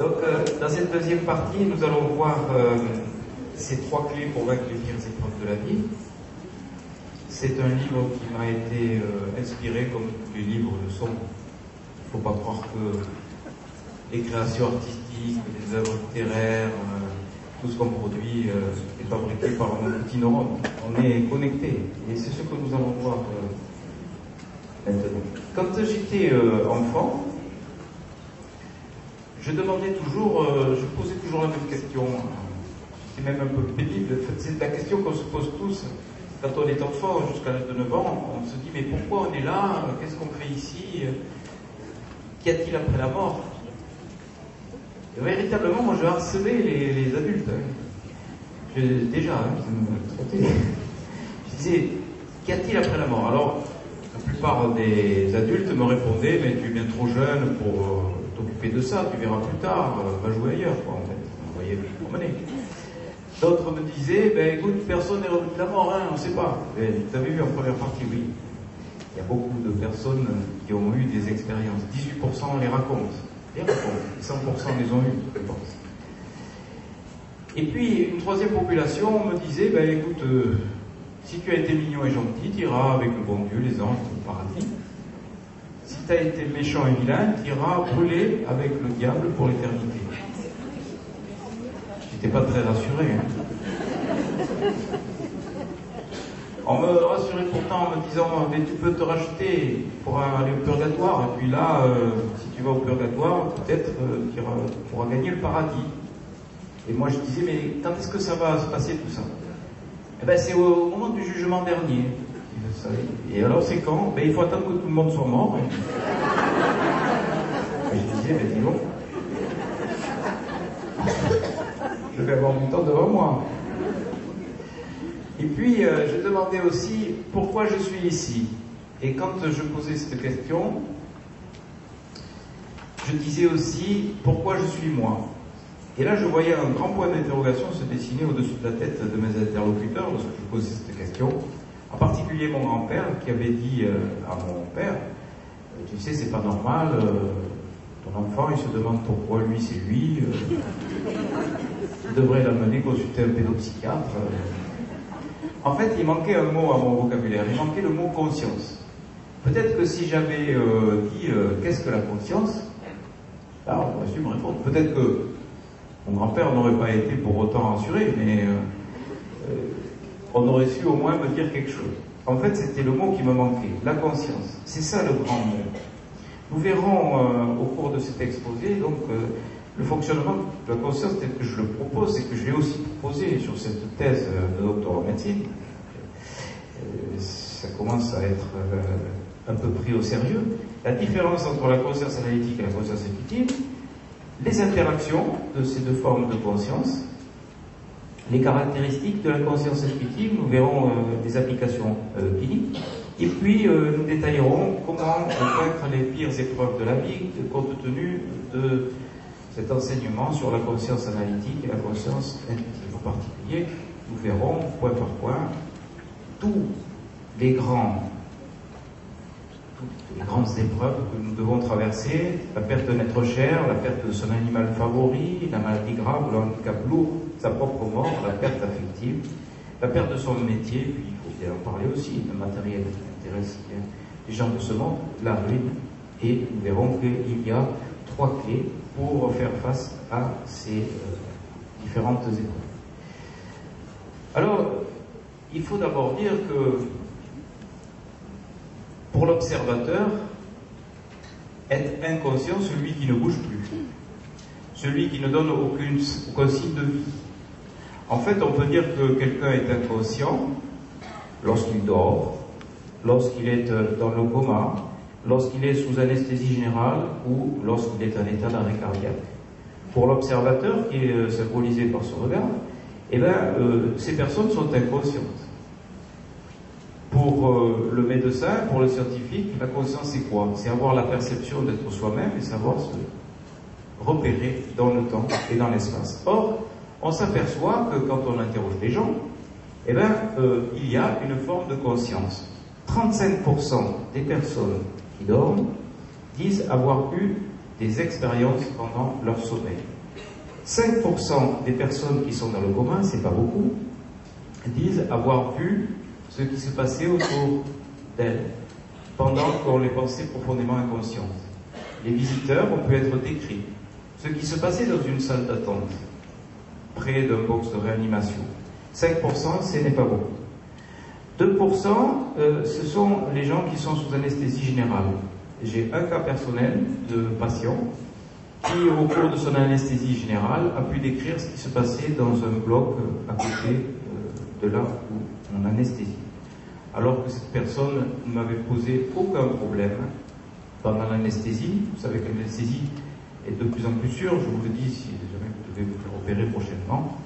Donc, euh, dans cette deuxième partie, nous allons voir euh, ces trois clés pour vaincre les pires épreuves de la vie. C'est un livre qui m'a été euh, inspiré, comme tous les livres le sont. Il ne faut pas croire que les créations artistiques, les œuvres littéraires, tout ce qu'on produit est fabriqué par un petit neurone. On est connecté. Et c'est ce que nous allons voir maintenant. Quand j'étais enfant, je demandais toujours, euh, je posais toujours la même question. C'est même un peu pénible. C'est la question qu'on se pose tous quand on est enfant jusqu'à l'âge de 9 ans. On se dit, mais pourquoi on est là? Qu'est-ce qu'on fait ici? Qu'y a-t-il après la mort? Véritablement, moi je harcelais les, adultes. Hein. déjà, hein, je disais, qu'y a-t-il après la mort? Alors, la plupart des adultes me répondaient, mais tu es bien trop jeune pour euh, t'occuper de ça, tu verras plus tard, euh, va jouer ailleurs, quoi, en fait. Vous voyez, promener. D'autres me disaient, ben écoute, personne n'est revenu de la mort, hein, on ne sait pas. Tu avais vu en première partie, oui. Il y a beaucoup de personnes qui ont eu des expériences. 18% les racontent. Les racontent. 100% les ont eues, je pense. Et puis, une troisième population me disait, ben écoute, euh, si tu as été mignon et gentil, tu iras avec le bon Dieu, les anges, au paradis. Si tu as été méchant et vilain, tu iras brûler avec le diable pour l'éternité. J'étais pas très rassuré. Hein. On me rassurait pourtant en me disant mais tu peux te racheter pour aller au purgatoire et puis là euh, si tu vas au purgatoire peut-être euh, tu pourras gagner le paradis. Et moi je disais mais quand est-ce que ça va se passer tout ça? Eh bien c'est au moment du jugement dernier. Et alors c'est quand? Ben, Il faut attendre que tout le monde soit mort. Et... je disais, ben dis donc, je vais avoir du temps devant moi. Et puis euh, je demandais aussi pourquoi je suis ici. Et quand je posais cette question, je disais aussi pourquoi je suis moi. Et là, je voyais un grand point d'interrogation se dessiner au-dessus de la tête de mes interlocuteurs lorsque je posais cette question. En particulier mon grand-père qui avait dit euh, à mon père, euh, tu sais, c'est pas normal, euh, ton enfant il se demande pourquoi lui c'est lui, il devrait l'amener consulter un pédopsychiatre. En fait, il manquait un mot à mon vocabulaire, il manquait le mot conscience. Peut-être que si j'avais dit qu'est-ce que la conscience, là on aurait su me répondre. Peut-être que mon grand-père n'aurait pas été pour autant assuré, mais on aurait su au moins me dire quelque chose. En fait, c'était le mot qui me manquait, la conscience. C'est ça le grand mot. Nous verrons euh, au cours de cet exposé, donc, euh, le fonctionnement de la conscience tel que je le propose et que je l'ai aussi proposé sur cette thèse de doctorat en médecine. Euh, ça commence à être un peu pris au sérieux. La différence entre la conscience analytique et la conscience intuitive, les interactions de ces deux formes de conscience, les caractéristiques de la conscience intuitive, nous verrons euh, des applications euh, cliniques, et puis euh, nous détaillerons comment vaincre les pires épreuves de la vie compte tenu de cet enseignement sur la conscience analytique et la conscience intuitive. En particulier, nous verrons point par point tous les grands les grandes épreuves que nous devons traverser, la perte d'un être cher, la perte de son animal favori, la maladie grave, le handicap lourd, sa propre mort, la perte affective, la perte de son métier, puis il faut bien en parler aussi, le matériel intéresse les gens de ce monde, la ruine, et nous verrons qu'il y a trois clés pour faire face à ces euh, différentes épreuves. Alors, il faut d'abord dire que pour l'observateur, être inconscient celui qui ne bouge plus, celui qui ne donne aucune, aucun signe de vie. En fait, on peut dire que quelqu'un est inconscient lorsqu'il dort, lorsqu'il est euh, dans le coma, lorsqu'il est sous anesthésie générale ou lorsqu'il est en état d'arrêt cardiaque. Pour l'observateur, qui est euh, symbolisé par ce regard, eh bien, euh, ces personnes sont inconscientes. Pour euh, le médecin, pour le scientifique, la conscience c'est quoi? C'est avoir la perception d'être soi-même et savoir se repérer dans le temps et dans l'espace. Or, on s'aperçoit que quand on interroge les gens, eh bien, euh, il y a une forme de conscience. 35% des personnes qui dorment disent avoir eu des expériences pendant leur sommeil. 5% des personnes qui sont dans le coma, c'est pas beaucoup, disent avoir vu ce qui se passait autour d'elles pendant qu'on les pensait profondément inconscientes. Les visiteurs ont pu être décrits. Ce qui se passait dans une salle d'attente, près d'un box de réanimation. 5%, ce n'est pas beaucoup. 2%, euh, ce sont les gens qui sont sous anesthésie générale. J'ai un cas personnel de patient qui, au cours de son anesthésie générale, a pu décrire ce qui se passait dans un bloc euh, à côté de là où on anesthésie. Alors que cette personne ne m'avait posé aucun problème pendant l'anesthésie. Vous savez que l'anesthésie est de plus en plus sûre, je vous le dis si jamais vous devez vous faire opérer prochainement.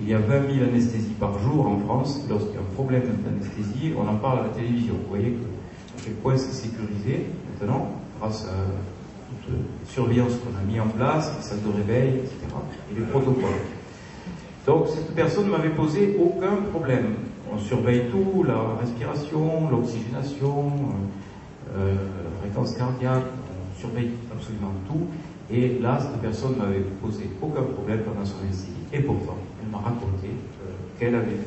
Il y a 20 000 anesthésies par jour en France. Lorsqu'il y a un problème d'anesthésie, on en parle à la télévision. Vous voyez que, à quel point c'est sécurisé maintenant, grâce à toute la surveillance qu'on a mis en place, les salles de réveil, etc., et les protocoles. Donc cette personne ne m'avait posé aucun problème. On surveille tout, la respiration, l'oxygénation, euh, euh, la fréquence cardiaque, on surveille absolument tout. Et là, cette personne ne m'avait posé aucun problème pendant son anesthésie. Et pourtant, elle m'a raconté euh, qu'elle avait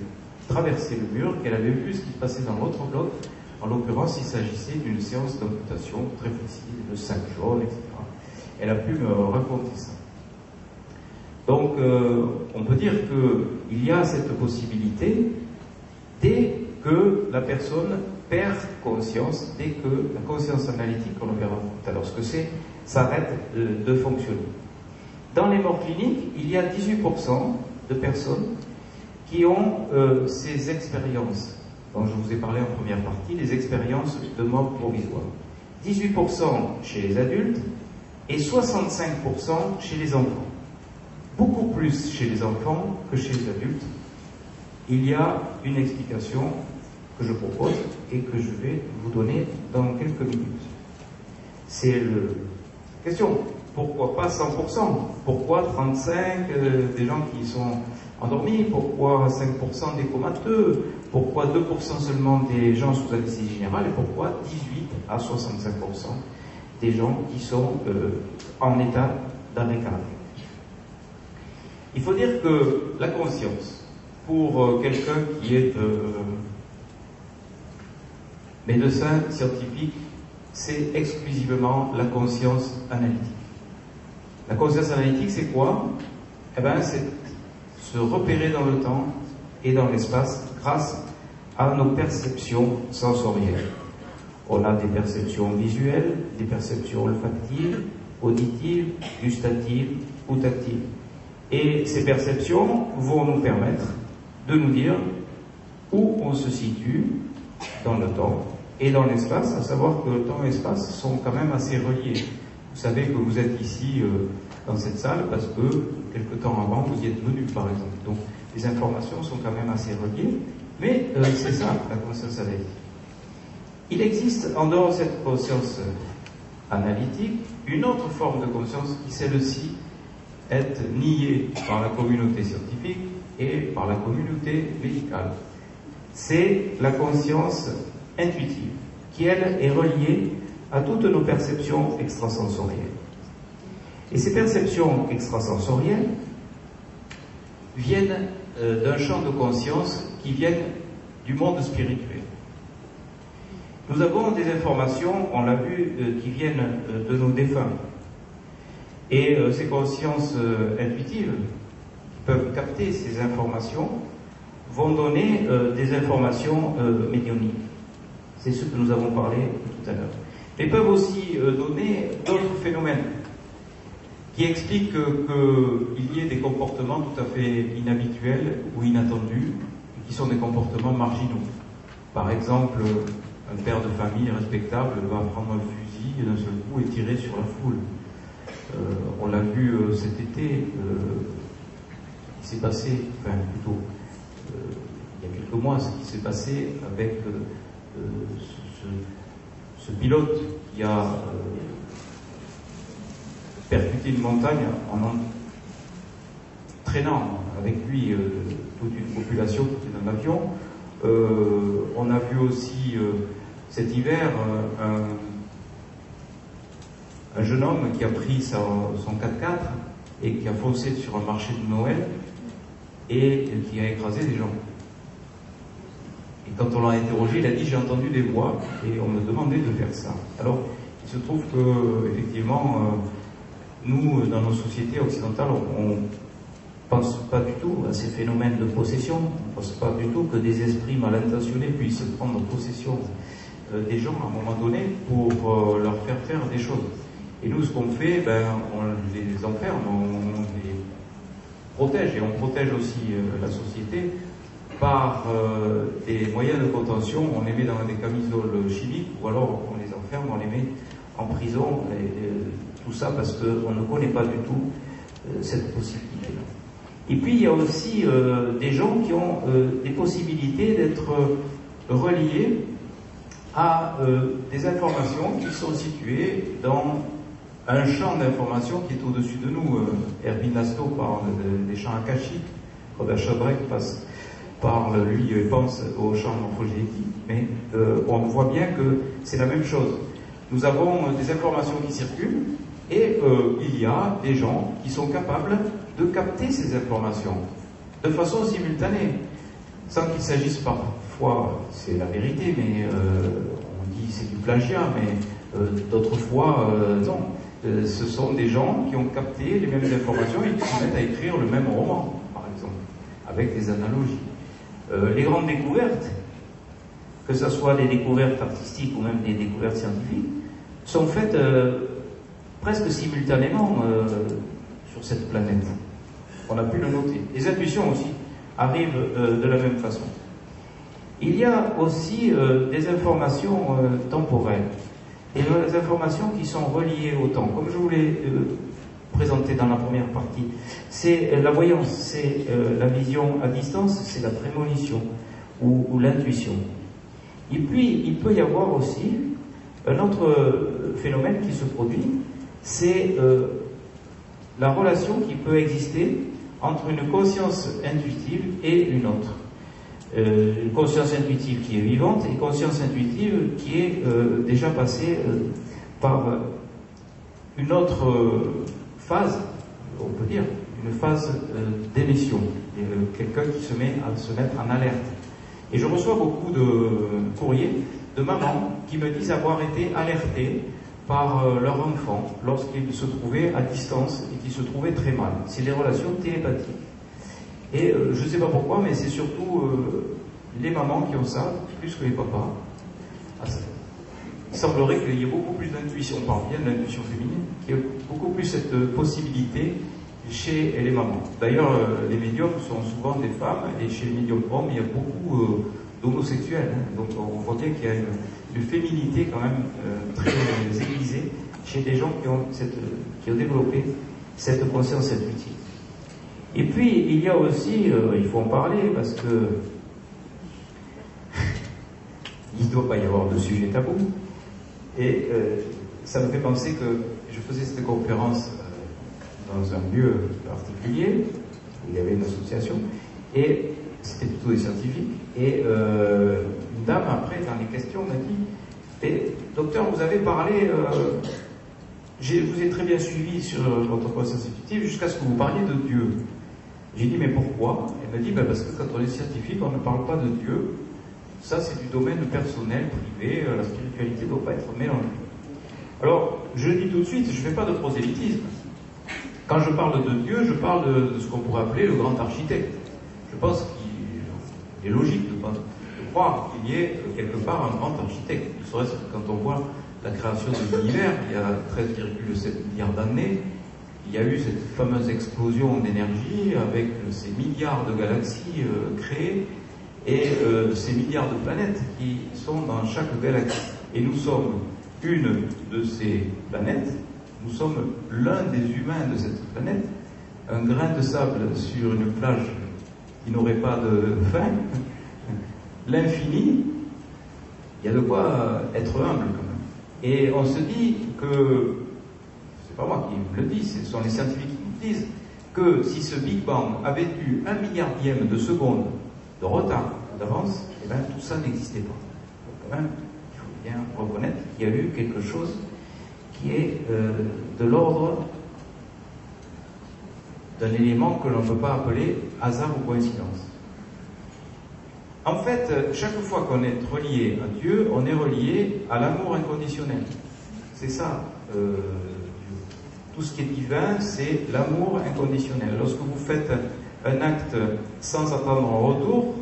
traversé le mur, qu'elle avait vu ce qui se passait dans l'autre bloc. En l'occurrence, il s'agissait d'une séance d'amputation très facile, de 5 jours, etc. Elle a pu me raconter ça. Donc, euh, on peut dire qu'il y a cette possibilité dès que la personne perd conscience, dès que la conscience analytique, on le verra tout à l'heure ce que c'est, s'arrête de, fonctionner. Dans les morts cliniques, il y a 18% de personnes qui ont euh, ces expériences dont je vous ai parlé en première partie, les expériences de mort provisoire. 18% chez les adultes et 65% chez les enfants. Beaucoup plus chez les enfants que chez les adultes. Il y a une explication que je propose et que je vais vous donner dans quelques minutes. C'est le question. Pourquoi pas 100% Pourquoi 35 euh, des gens qui sont endormis? Pourquoi 5% des comateux? Pourquoi 2% seulement des gens sous anesthésie générale? Et pourquoi 18 à 65% des gens qui sont euh, en état d'arrêt Il faut dire que la conscience, pour euh, quelqu'un qui est euh, médecin scientifique, c'est exclusivement la conscience analytique. La conscience analytique, c'est quoi? Eh bien, c'est se repérer dans le temps et dans l'espace grâce à nos perceptions sensorielles. On a des perceptions visuelles, des perceptions olfactives, auditives, gustatives ou tactiles. Et ces perceptions vont nous permettre de nous dire où on se situe dans le temps et dans l'espace, à savoir que le temps et l'espace sont quand même assez reliés. Vous savez que vous êtes ici euh, dans cette salle parce que quelque temps avant vous y êtes venu par exemple. Donc les informations sont quand même assez reliées, mais euh, c'est ça la conscience analytique. Il existe en dehors de cette conscience analytique une autre forme de conscience qui celle-ci est niée par la communauté scientifique et par la communauté médicale. C'est la conscience intuitive, qui elle est reliée à toutes nos perceptions extrasensorielles. Et ces perceptions extrasensorielles viennent euh, d'un champ de conscience qui viennent du monde spirituel. Nous avons des informations, on l'a vu, euh, qui viennent euh, de nos défunts. Et euh, ces consciences euh, intuitives qui peuvent capter ces informations vont donner euh, des informations médioniques. C'est ce que nous avons parlé tout à l'heure. Mais peuvent aussi donner d'autres phénomènes qui expliquent qu'il y ait des comportements tout à fait inhabituels ou inattendus, qui sont des comportements marginaux. Par exemple, un père de famille respectable va prendre un fusil d'un seul coup et tirer sur la foule. Euh, on l'a vu euh, cet été, euh, il s'est passé, enfin plutôt, il y a quelques mois, ce qui s'est passé avec ce, pilote qui a percuté une montagne en traînant avec lui toute une population qui était dans l'avion. on a vu aussi cet hiver un un jeune homme qui a pris son 4x4 et qui a foncé sur un marché de Noël et qui a écrasé des gens. Et quand on l'a interrogé, il a dit j'ai entendu des voix et on me demandait de faire ça. Alors, il se trouve que effectivement, euh, nous, dans nos sociétés occidentales, on, pense pas du tout à ces phénomènes de possession. On pense pas du tout que des esprits mal intentionnés puissent prendre possession euh, des gens à un moment donné pour euh, leur faire faire des choses. Et nous, ce qu'on fait, ben, on les enferme, on les protège et on protège aussi la société par euh, des moyens de contention, on les met dans des camisoles chimiques ou alors on les enferme, on les met en prison, et, tout ça parce qu'on ne connaît pas du tout euh, cette possibilité-là. Et puis il y a aussi euh, des gens qui ont des possibilités d'être reliés à des informations qui sont situées dans un champ d'information qui est au-dessus de nous. Erwin Nasto parle des champs akashiques, Robert Chabrec passe parle, lui, pense au champ morphogénétique, mais euh, on voit bien que c'est la même chose. Nous avons des informations qui circulent et euh, il y a des gens qui sont capables de capter ces informations de façon simultanée, sans qu'il s'agisse parfois, c'est la vérité, mais euh, on dit c'est du plagiat, mais d'autres fois, non. Ce sont des gens qui ont capté les mêmes informations et qui se mettent à écrire le même roman, par exemple, avec des analogies. Euh, les grandes découvertes, que ce soit des découvertes artistiques ou même des découvertes scientifiques, sont faites euh, presque simultanément euh, sur cette planète. On a pu le noter. Les intuitions aussi arrivent de la même façon. Il y a aussi des informations temporelles et des informations qui sont reliées au temps. Comme je vous l'ai présenté dans la première partie. C'est euh, la voyance, c'est euh, la vision à distance, c'est la prémonition ou, l'intuition. Et puis, il peut y avoir aussi un autre euh, phénomène qui se produit, c'est la relation qui peut exister entre une conscience intuitive et une autre. Une conscience intuitive qui est vivante et une conscience intuitive qui est déjà passée par une autre phase, on peut dire, une phase euh, d'émission. Euh, quelqu'un qui se met à se mettre en alerte. Et je reçois beaucoup de courriers de mamans qui me disent avoir été alertées par euh, leur enfant lorsqu'il se trouvait à distance et qui se trouvait très mal. C'est des relations télépathiques. Et je ne sais pas pourquoi, mais c'est surtout les mamans qui ont ça, plus que les papas. Ah, il semblerait qu'il y ait beaucoup plus d'intuition, on parle bien de l'intuition féminine, qu'il y ait beaucoup plus cette possibilité chez les mamans. D'ailleurs, euh, les médiums sont souvent des femmes, et chez les médiums hommes, il y a beaucoup euh, d'homosexuels. Hein. Donc on voit bien qu'il y a une, féminité quand même euh, très aiguisée chez des gens qui ont, qui ont développé cette conscience intuitive. Et puis, il y a aussi, il faut en parler, parce que il ne doit pas y avoir de sujet tabou, et euh, ça me fait penser que je faisais cette conférence euh, dans un lieu particulier, où il y avait une association, et c'était plutôt des scientifiques, et euh, une dame, après, dans les questions, m'a dit, docteur, vous avez parlé, je vous ai très bien suivi sur votre conscience intuitive jusqu'à ce que vous parliez de Dieu. J'ai dit, mais pourquoi? Elle m'a dit, ben, parce que quand on est scientifique, on ne parle pas de Dieu, ça, c'est du domaine personnel, privé, euh, la spiritualité ne doit pas être mélangée. Alors, je dis tout de suite, je ne fais pas de prosélytisme. Quand je parle de Dieu, je parle de, ce qu'on pourrait appeler le grand architecte. Je pense qu'il est logique de, croire qu'il y ait euh, quelque part un grand architecte. Ne serait-ce que quand on voit la création de l'univers, il y a 13,7 milliards d'années, il y a eu cette fameuse explosion d'énergie avec ces milliards de galaxies euh, créées, et euh, ces milliards de planètes qui sont dans chaque galaxie. Et nous sommes une de ces planètes, nous sommes l'un des humains de cette planète, un grain de sable sur une plage qui n'aurait pas de fin, l'infini, il y a de quoi être humble quand même. Et on se dit que, c'est pas moi qui le dis, ce sont les scientifiques qui disent, que si ce Big Bang avait eu un milliardième de seconde de retard d'avance, eh bien, tout ça n'existait pas. Donc, quand même, il faut bien reconnaître qu'il y a eu quelque chose qui est euh, de l'ordre d'un élément que l'on ne peut pas appeler hasard ou coïncidence. En fait, chaque fois qu'on est relié à Dieu, on est relié à l'amour inconditionnel. C'est ça. Euh, tout ce qui est divin, c'est l'amour inconditionnel. Lorsque vous faites un acte sans attendre un retour,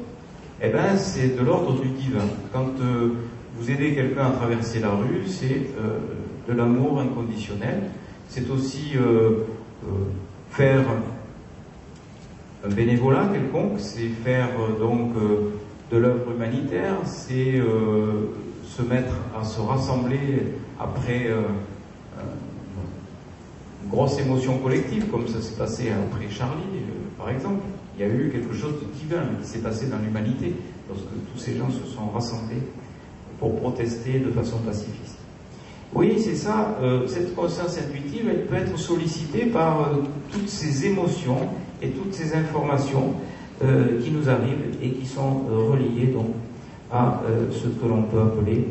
eh ben, c'est de l'ordre du divin. Quand euh, vous aidez quelqu'un à traverser la rue, c'est euh, de l'amour inconditionnel. C'est aussi euh, faire un bénévolat quelconque, c'est faire donc de l'œuvre humanitaire, c'est se mettre à se rassembler après grosse émotion collective, comme ça s'est passé après Charlie, par exemple. Il y a eu quelque chose de divin qui s'est passé dans l'humanité lorsque tous ces gens se sont rassemblés pour protester de façon pacifiste. Oui, c'est ça, euh, cette conscience intuitive, elle peut être sollicitée par euh, toutes ces émotions et toutes ces informations euh, qui nous arrivent et qui sont reliées donc à ce que l'on peut appeler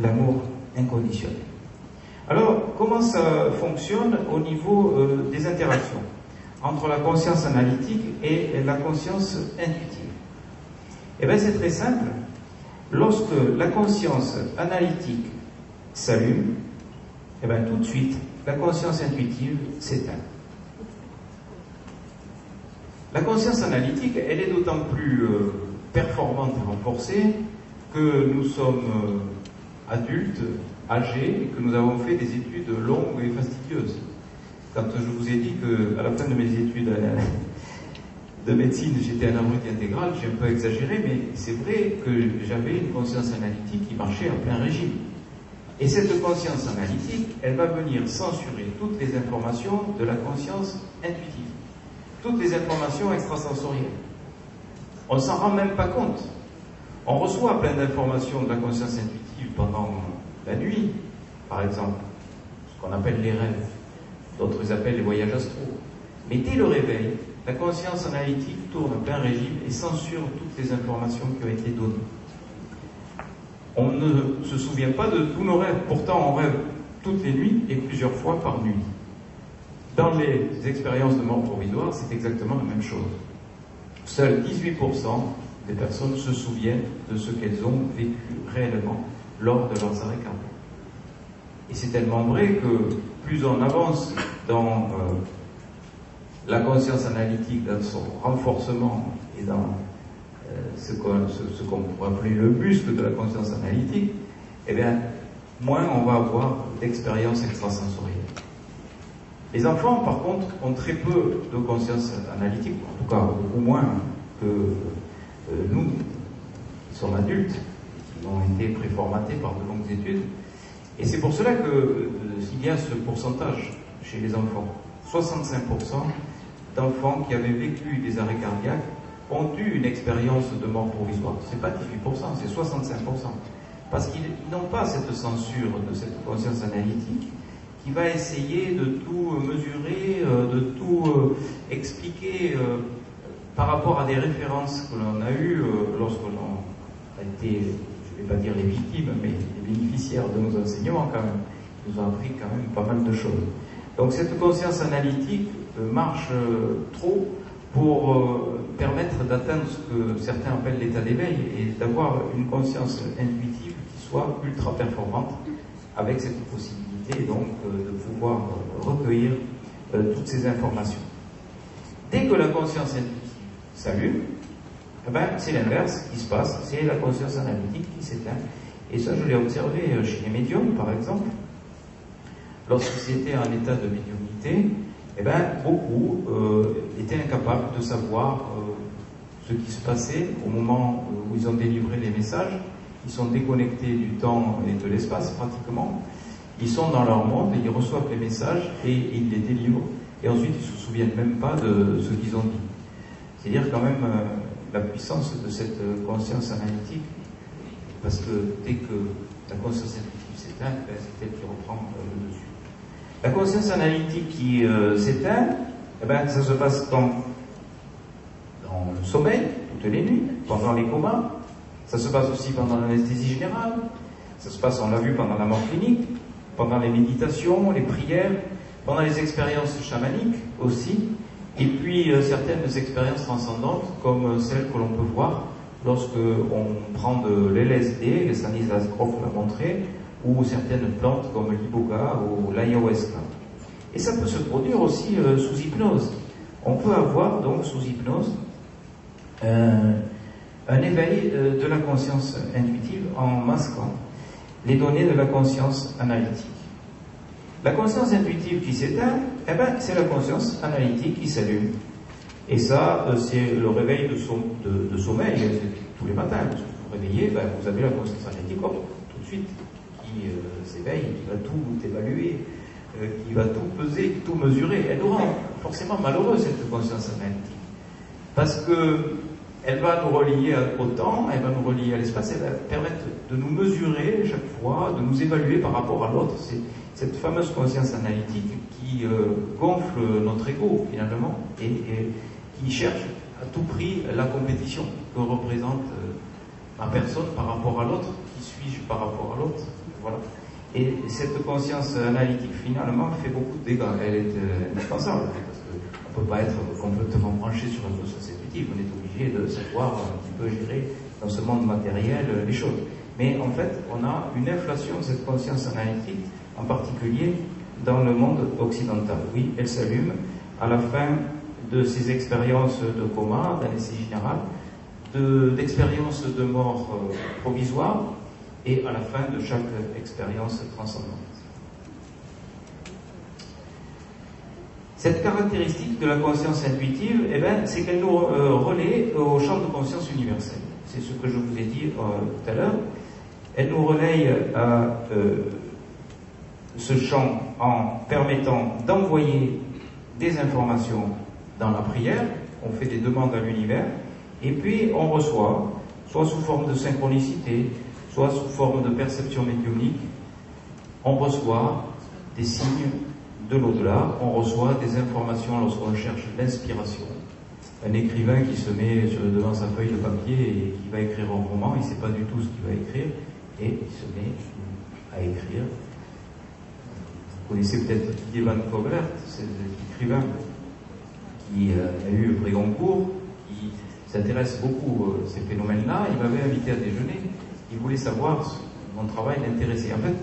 l'amour inconditionnel. Alors, comment ça fonctionne au niveau euh, des interactions entre la conscience analytique et la conscience intuitive? Eh bien, c'est très simple. Lorsque la conscience analytique s'allume, eh bien, tout de suite, la conscience intuitive s'éteint. La conscience analytique, elle est d'autant plus euh, performante et renforcée que nous sommes euh, adultes, âgés et que nous avons fait des études longues et fastidieuses. Quand je vous ai dit qu'à la fin de mes études euh, de médecine, j'étais un abruti intégral, j'ai un peu exagéré, mais c'est vrai que j'avais une conscience analytique qui marchait en plein régime. Et cette conscience analytique, elle va venir censurer toutes les informations de la conscience intuitive, toutes les informations extrasensorielles. On ne s'en rend même pas compte. On reçoit plein d'informations de la conscience intuitive pendant la nuit, par exemple, ce qu'on appelle les rêves, d'autres appellent les voyages astraux. Mais dès le réveil, la conscience analytique tourne en plein régime et censure toutes les informations qui ont été données. On ne se souvient pas de tous nos rêves, pourtant on rêve toutes les nuits et plusieurs fois par nuit. Dans les expériences de mort provisoire, c'est exactement la même chose. Seuls 18% des personnes se souviennent de ce qu'elles ont vécu réellement lors de leurs arrêts. Et c'est tellement vrai que plus on avance dans euh, la conscience analytique, dans son renforcement et dans euh, ce qu'on pourrait appeler le muscle de la conscience analytique, eh bien, moins on va avoir d'expérience extrasensorielle. Les enfants, par contre, ont très peu de conscience analytique, en tout cas beaucoup moins que euh, nous, qui sommes adultes ont été préformatés par de longues études. Et c'est pour cela qu'il euh, y a ce pourcentage chez les enfants. 65% d'enfants qui avaient vécu des arrêts cardiaques ont eu une expérience de mort provisoire. C'est pas 18%, c'est 65%. Parce qu'ils n'ont pas cette censure de cette conscience analytique qui va essayer de tout mesurer, euh, de tout euh, expliquer par rapport à des références que l'on a eues lorsque l'on a été je ne vais pas dire les victimes, mais les bénéficiaires de nos enseignements quand même, nous ont appris quand même pas mal de choses. Donc cette conscience analytique euh, marche euh, trop pour euh, permettre d'atteindre ce que certains appellent l'état d'éveil et d'avoir une conscience intuitive qui soit ultra performante avec cette possibilité donc de pouvoir recueillir toutes ces informations. Dès que la conscience intuitive s'allume, eh ben, c'est l'inverse qui se passe, c'est la conscience analytique qui s'éteint. Et ça, je l'ai observé euh, chez les médiums, par exemple. Lorsqu'ils étaient en état de médiumnité, eh ben, beaucoup euh, étaient incapables de savoir euh, ce qui se passait au moment où ils ont délivré les messages. Ils sont déconnectés du temps et de l'espace pratiquement. Ils sont dans leur monde, ils reçoivent les messages et ils les délivrent. Et ensuite, ils ne se souviennent même pas de ce qu'ils ont dit. C'est-à-dire quand même la puissance de cette conscience analytique, parce que dès que la conscience analytique s'éteint, ben, c'est elle qui reprend euh, le dessus. La conscience analytique qui euh, s'éteint, eh ben, ça se passe dans, dans le sommeil, toutes les nuits, pendant les comas, Ça se passe aussi pendant l'anesthésie générale, ça se passe, on l'a vu, pendant la mort clinique, pendant les méditations, les prières, pendant les expériences chamaniques aussi, et puis euh, certaines expériences transcendantes comme celles que l'on peut voir lorsque on prend de l'LSD, le Stanislas Grof l'a montré, ou certaines plantes comme l'iboga ou l'ayahuasca. Et ça peut se produire aussi euh, sous hypnose. On peut avoir donc sous hypnose euh, un éveil euh, de la conscience intuitive en masquant les données de la conscience analytique. La conscience intuitive qui s'éteint, eh ben, c'est la conscience analytique qui s'allume. Et ça, c'est le réveil de, sommeil tous les matins. Quand vous vous réveillez, ben, vous avez la conscience analytique tout de suite qui s'éveille, qui va tout évaluer, euh, qui va tout peser, tout mesurer, elle aura forcément malheureux cette conscience analytique. Parce que elle va nous relier au temps, elle va nous relier à l'espace, elle va permettre de nous mesurer chaque fois, de nous évaluer par rapport à l'autre. Cette fameuse conscience analytique qui euh, gonfle notre ego finalement et, qui cherche à tout prix la compétition que représente euh, ma personne par rapport à l'autre, qui suis-je par rapport à l'autre? Voilà. Et cette conscience analytique, finalement, fait beaucoup de dégâts. Elle est euh, indispensable, parce qu'on ne peut pas être complètement branché sur la conscience intuitive. On est obligé de savoir un petit peu gérer dans ce monde matériel euh, les choses. Mais en fait, on a une inflation de cette conscience analytique, en particulier dans le monde occidental. Oui, elle s'allume à la fin de ces expériences de coma, d'anesthésie générale, d'expériences de, mort euh, provisoire, et à la fin de chaque expérience transcendante. Cette caractéristique de la conscience intuitive, eh ben, c'est qu'elle nous euh, relaie au champ de conscience universelle. C'est ce que je vous ai dit euh, tout à l'heure. Elle nous relaye à ce champ en permettant d'envoyer des informations dans la prière. On fait des demandes à l'univers et puis on reçoit, soit sous forme de synchronicité, soit sous forme de perception médiumnique, on reçoit des signes de l'au-delà, on reçoit des informations lorsqu'on cherche l'inspiration. Un écrivain qui se met devant sa feuille de papier et qui va écrire un roman, il ne sait pas du tout ce qu'il va écrire, et il se met à écrire. Vous connaissez peut-être Didier Van Kovlert, c'est écrivain qui euh, a eu le prix Goncourt, qui s'intéresse beaucoup à ces phénomènes-là. Il m'avait invité à déjeuner il voulait savoir mon travail l'intéressait. En fait,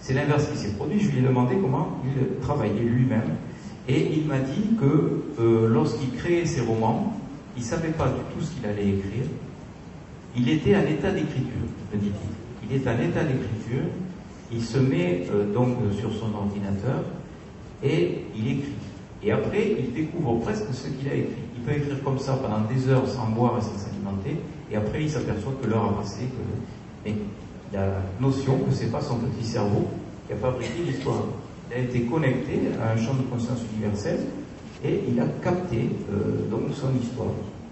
c'est l'inverse qui s'est produit. Je lui ai demandé comment il travaillait lui-même. Et il m'a dit que euh, lorsqu'il créait ses romans, il ne savait pas du tout ce qu'il allait écrire. Il était en état d'écriture, me dit-il. Il est en état d'écriture. Il se met euh, donc sur son ordinateur et il écrit. Et après, il découvre presque ce qu'il a écrit. Il peut écrire comme ça pendant des heures sans boire et sans s'alimenter. Et après, il s'aperçoit que l'heure a passé, que mais la notion que c'est pas son petit cerveau qui a fabriqué l'histoire. Il a été connecté à un champ de conscience universel et il a capté euh, donc son histoire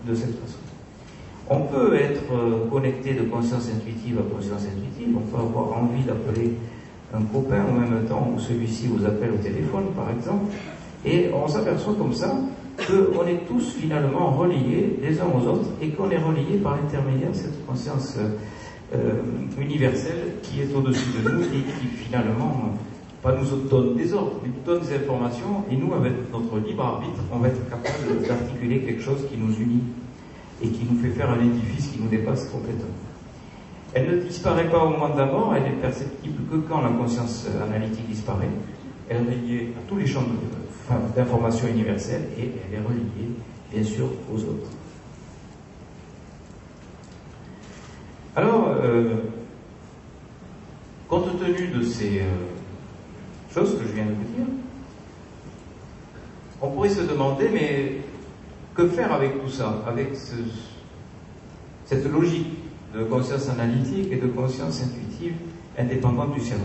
de cette façon. On peut être euh, connecté de conscience intuitive à conscience intuitive, on peut avoir envie d'appeler un copain en même temps où celui-ci vous appelle au téléphone par exemple, et on s'aperçoit comme ça qu'on est tous finalement reliés les uns aux autres et qu'on est reliés par l'intermédiaire de cette conscience euh, euh, universel qui est au-dessus de nous et qui finalement pas nous donne des ordres, mais nous donne des informations. Et nous, avec notre libre arbitre, on va être capable d'articuler quelque chose qui nous unit et qui nous fait faire un édifice qui nous dépasse complètement. Elle ne disparaît pas au moment de la mort, elle est perceptible que quand la conscience analytique disparaît. Elle est reliée à tous les champs d'information universelle et elle est reliée, bien sûr, aux autres. Alors, euh, compte tenu de ces euh, choses que je viens de vous dire, on pourrait se demander, mais que faire avec tout ça, avec cette logique de conscience analytique et de conscience intuitive indépendante du cerveau?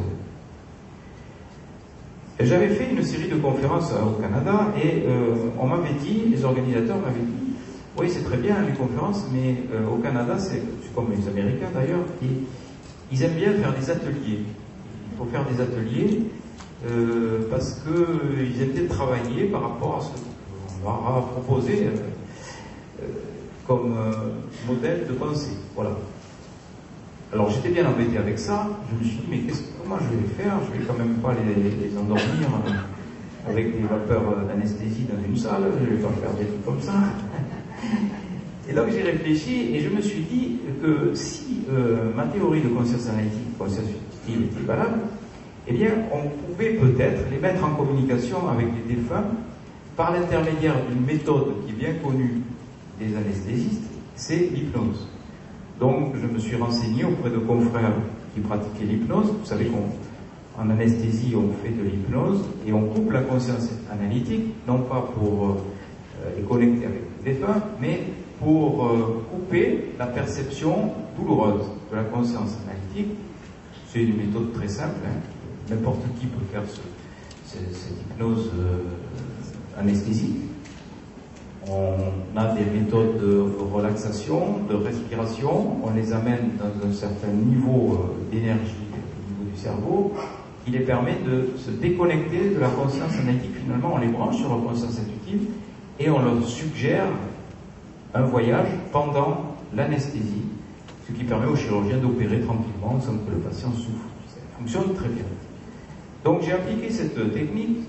J'avais fait une série de conférences au Canada et euh, on m'avait dit, les organisateurs m'avaient dit, oui, c'est très bien les conférences, mais euh, au Canada, c'est comme les Américains d'ailleurs, ils, aiment bien faire des ateliers. Il faut faire des ateliers euh, parce qu'ils aiment bien travailler par rapport à ce qu'on leur a proposé euh, comme modèle de pensée. Voilà. Alors j'étais bien embêté avec ça. Je me suis dit, mais comment je vais faire? Je vais quand même pas les, endormir euh, avec des vapeurs d'anesthésie dans une salle. Je vais pas faire des trucs comme ça. Et donc j'ai réfléchi et je me suis dit que si euh, ma théorie de conscience analytique, conscience était valable, eh bien on pouvait peut-être les mettre en communication avec les défunts par l'intermédiaire d'une méthode qui est bien connue des anesthésistes, c'est l'hypnose. Donc je me suis renseigné auprès de confrères qui pratiquaient l'hypnose. Vous savez qu'en anesthésie, on fait de l'hypnose et on coupe la conscience analytique, non pas pour euh, les connecter avec les défunts, mais pour euh, couper la perception douloureuse de la conscience analytique. C'est une méthode très simple, hein. n'importe qui peut faire cette, hypnose euh, anesthésique. On a des méthodes de relaxation, de respiration, on les amène dans un certain niveau euh, d'énergie au niveau du cerveau qui les permet de se déconnecter de la conscience analytique. Finalement, on les branche sur la conscience intuitive et on leur suggère un voyage pendant l'anesthésie, ce qui permet au chirurgien d'opérer tranquillement sans que le patient souffre. Ça fonctionne très bien. Donc j'ai appliqué cette technique,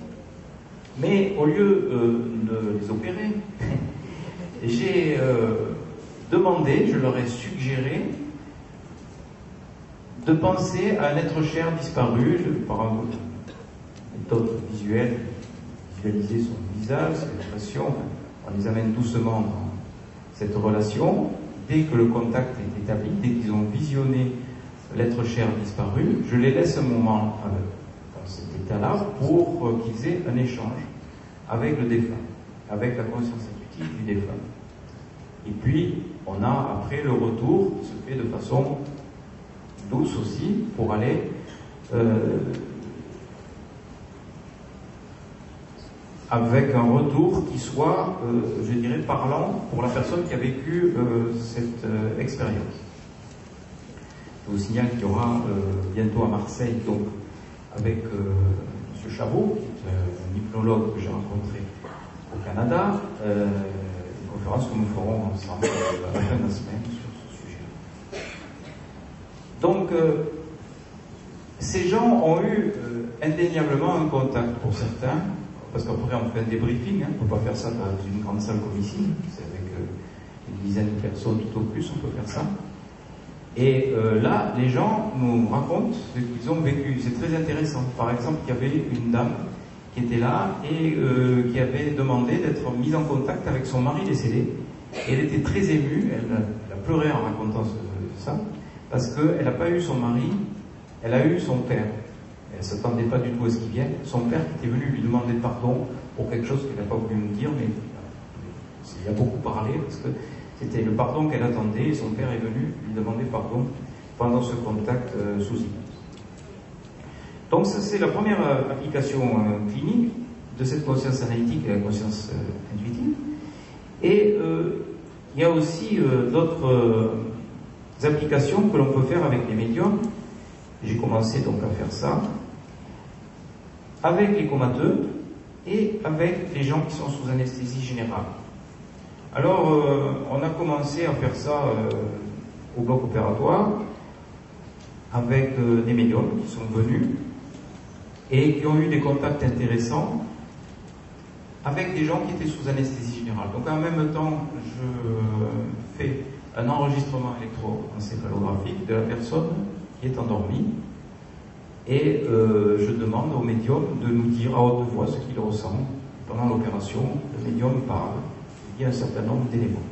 mais au lieu euh, de les opérer, j'ai euh, demandé, je leur ai suggéré de penser à un être cher disparu par méthode visuelle, visualiser son visage, ses expressions, on les amène doucement dans cette relation, dès que le contact est établi, dès qu'ils ont visionné l'être cher disparu, je les laisse un moment dans cet état-là pour euh, qu'ils aient un échange avec le défunt, avec la conscience intuitive du défunt. Et puis, on a après le retour qui se fait de façon douce aussi pour aller euh, avec un retour qui soit, euh, je dirais, parlant pour la personne qui a vécu cette expérience. Je vous signale qu'il y aura bientôt à Marseille, donc, avec M. Chabot, qui est un hypnologue que j'ai rencontré au Canada, une conférence que nous ferons ensemble à la fin de la semaine sur ce sujet. Donc, ces gens ont eu indéniablement un contact pour certains parce qu'après on fait un débriefing, hein, on ne peut pas faire ça dans une grande salle comme ici, c'est avec euh, une dizaine de personnes tout au plus, on peut faire ça. Et euh, là, les gens nous racontent ce qu'ils ont vécu, c'est très intéressant. Par exemple, il y avait une dame qui était là et euh, qui avait demandé d'être mise en contact avec son mari décédé. Elle était très émue, elle, a pleuré en racontant ça, parce qu'elle n'a pas eu son mari, elle a eu son père. Elle ne s'attendait pas du tout à ce qu'il vienne. Son père qui était venu lui demander pardon pour quelque chose qu'il n'a pas voulu me dire, mais il a beaucoup parlé parce que c'était le pardon qu'elle attendait et son père est venu lui demander pardon pendant ce contact euh, sous hypnose. Donc c'est la première euh, application euh, clinique de cette conscience analytique et la conscience intuitive. Et il y a aussi d'autres applications que l'on peut faire avec les médiums. J'ai commencé donc à faire ça avec les comateux et avec les gens qui sont sous anesthésie générale. Alors, euh, on a commencé à faire ça euh, au bloc opératoire avec euh, des médiums qui sont venus et qui ont eu des contacts intéressants avec des gens qui étaient sous anesthésie générale. Donc en même temps, je fais un enregistrement électroencéphalographique de la personne qui est endormie et je demande au médium de nous dire à haute voix ce qu'il ressent. Pendant l'opération, le médium parle, un certain nombre d'éléments.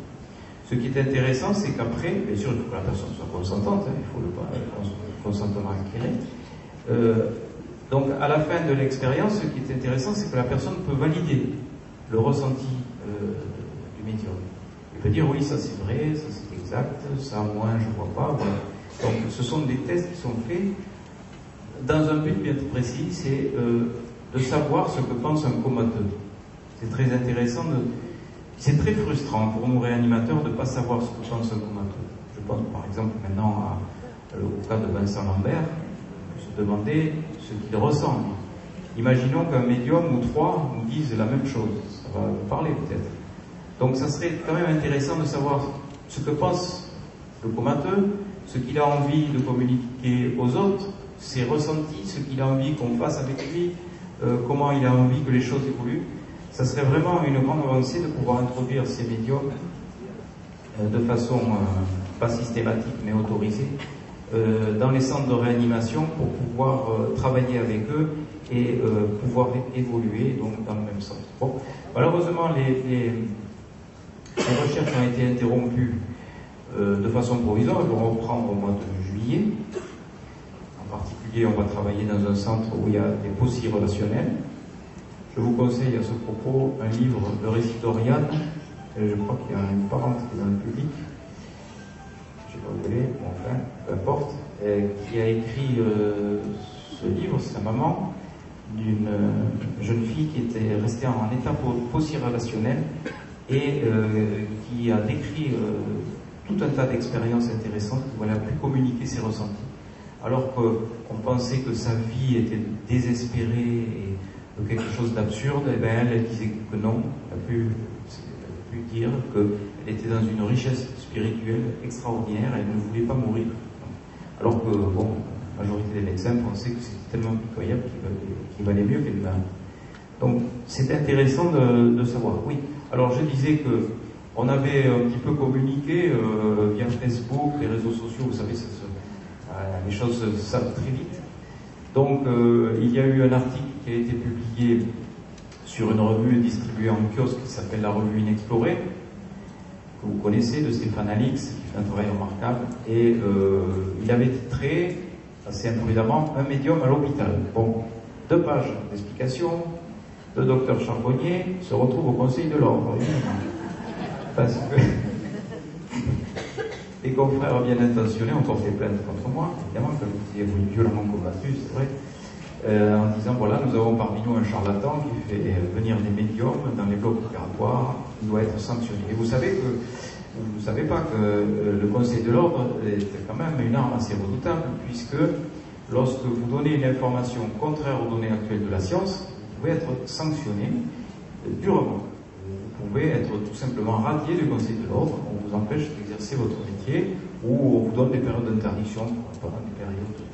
Ce qui est intéressant, c'est qu'après, bien sûr, il faut que la personne soit consentante, hein, il faut le consentement éclairé. Euh, donc, à la fin de l'expérience, ce qui est intéressant, c'est que la personne peut valider le ressenti euh, du médium. Il peut dire oui, ça c'est vrai, ça c'est exact, ça moins je vois pas. Donc, ce sont des tests qui sont faits dans un but bien précis, c'est euh, de savoir ce que pense un comateux. C'est très intéressant, de... c'est très frustrant pour nous réanimateurs de ne pas savoir ce que pense un comateux. Je pense par exemple maintenant euh, au cas de Vincent Lambert, se demander ce qu'il ressent. Imaginons qu'un médium ou trois nous disent la même chose, ça va vous parler peut-être. Donc ça serait quand même intéressant de savoir ce que pense le comateux, ce qu'il a envie de communiquer aux autres, ses ressentis, ce qu'il a envie qu'on fasse avec lui, euh, comment il a envie que les choses évoluent. Ça serait vraiment une grande avancée de pouvoir introduire ces médiums euh, de façon euh, pas systématique mais autorisée dans les centres de réanimation pour pouvoir travailler avec eux et pouvoir évoluer donc dans le même sens. Malheureusement les, les, recherches ont été interrompues de façon provisoire, elles vont reprendre au mois de juillet on va travailler dans un centre où il y a des possibles relationnels. Je vous conseille à ce propos un livre, Le récit d'Oriane. Je crois qu'il y a une parente dans le public. Je ne sais pas où elle est, enfin, peu importe. qui a écrit euh, ce livre, c'est sa maman, d'une euh, jeune fille qui était restée en état possible relationnel et euh, qui a décrit tout un tas d'expériences intéressantes où elle a pu communiquer ses ressentis alors qu'on pensait que sa vie était désespérée et quelque chose d'absurde, et eh bien elle, disait que non, elle a pu, dire qu'elle était dans une richesse spirituelle extraordinaire, elle ne voulait pas mourir. Alors que, bon, la majorité des médecins pensaient que c'était tellement pitoyable qu'il valait, mieux qu'elle meure. Donc, c'est intéressant de, savoir. Oui, alors je disais que on avait un petit peu communiqué euh, via Facebook, les réseaux sociaux, vous savez, se les choses savent très vite. Donc, euh, il y a eu un article qui a été publié sur une revue distribuée en kiosque qui s'appelle la revue Inexplorée, que vous connaissez, de Stéphane Alix, qui fait un travail remarquable. Et euh, il avait titré, assez imprudemment, Un médium à l'hôpital. Bon, deux pages d'explication. Le docteur Charbonnier se retrouve au Conseil de l'Ordre, Parce que les confrères bien intentionnés ont porté plainte contre moi, évidemment, que vous avez violemment combattu, c'est vrai, euh, en disant voilà, nous avons parmi nous un charlatan qui fait venir des médiums dans les blocs opératoires, il doit être sanctionné. Et vous savez que vous ne savez pas que euh, le Conseil de l'ordre est quand même une arme assez redoutable, puisque lorsque vous donnez une information contraire aux données actuelles de la science, vous pouvez être sanctionné durement. Vous pouvez être tout simplement radié du Conseil de l'ordre, on vous empêche d'exercer votre métier, ou on vous donne des périodes d'interdiction pendant des périodes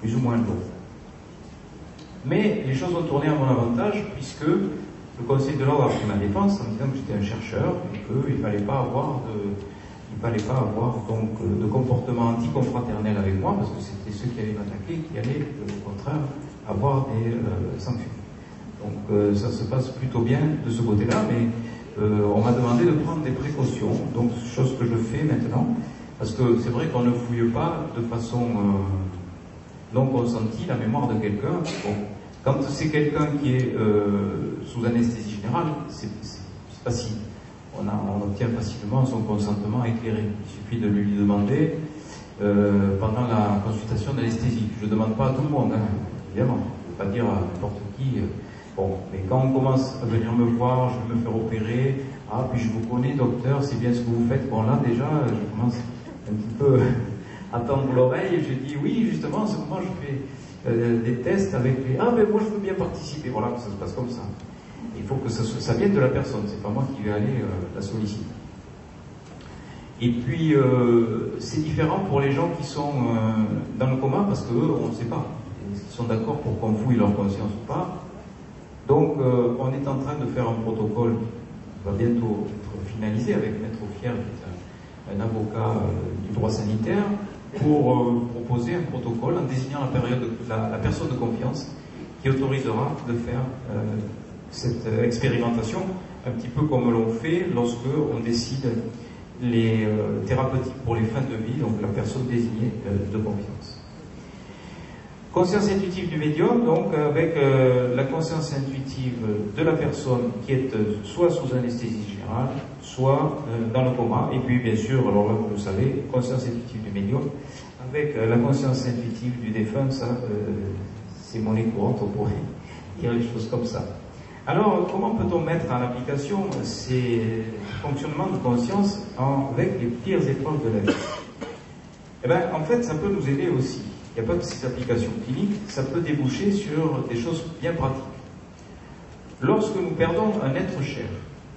plus ou moins longues. Mais les choses ont tourné à mon avantage, puisque le Conseil de l'ordre a pris ma défense en disant que j'étais un chercheur et qu'il ne fallait pas avoir de, donc de comportement anticonfraternel avec moi, parce que c'était ceux qui allaient m'attaquer qui allaient, au contraire, avoir des euh, sanctions. Donc euh, ça se passe plutôt bien de ce côté-là, mais euh, on m'a demandé de prendre des précautions, donc chose que je fais maintenant, parce que c'est vrai qu'on ne fouille pas de façon euh, non consentie la mémoire de quelqu'un. quand c'est quelqu'un qui est euh, sous anesthésie générale, c'est facile. On, on, obtient facilement son consentement éclairé. Il suffit de lui demander pendant la consultation d'anesthésie. Je ne demande pas à tout le monde, hein, évidemment. Je ne veux pas dire à n'importe qui. Bon, mais quand on commence à venir me voir, je vais me faire opérer, ah, puis je vous connais, docteur, c'est bien ce que vous faites. Bon, là, déjà, je commence un petit peu à tendre l'oreille et je dis, oui, justement, en ce moment, je fais euh, des tests avec les, ah, mais moi, je veux bien participer. Voilà, ça se passe comme ça. Il faut que ça, vienne de la personne, c'est pas moi qui vais aller euh, la solliciter. Et puis, euh, c'est différent pour les gens qui sont dans le coma parce qu'eux, on ne sait pas. Ils sont d'accord pour qu'on fouille leur conscience ou pas. Donc, on est en train de faire un protocole qui va bientôt être finalisé avec Maître Fier, qui est un, avocat du droit sanitaire, pour euh, proposer un protocole en désignant la, personne de confiance qui autorisera de faire cette expérimentation, un petit peu comme l'on fait lorsque on décide les thérapeutiques pour les fins de vie, donc la personne désignée de confiance. Conscience intuitive du médium, donc avec euh, la conscience intuitive de la personne qui est euh, soit sous anesthésie générale, soit euh, dans le coma, et puis bien sûr, alors là vous le savez, conscience intuitive du médium, avec la conscience intuitive du défunt, ça c'est monnaie courante, on pourrait dire des choses comme ça. Alors, comment peut-on mettre en application ces fonctionnements de conscience avec les pires épreuves de la vie? Eh bien, en fait, ça peut nous aider aussi il n'y a pas que ces applications cliniques, ça peut déboucher sur des choses bien pratiques. Lorsque nous perdons un être cher,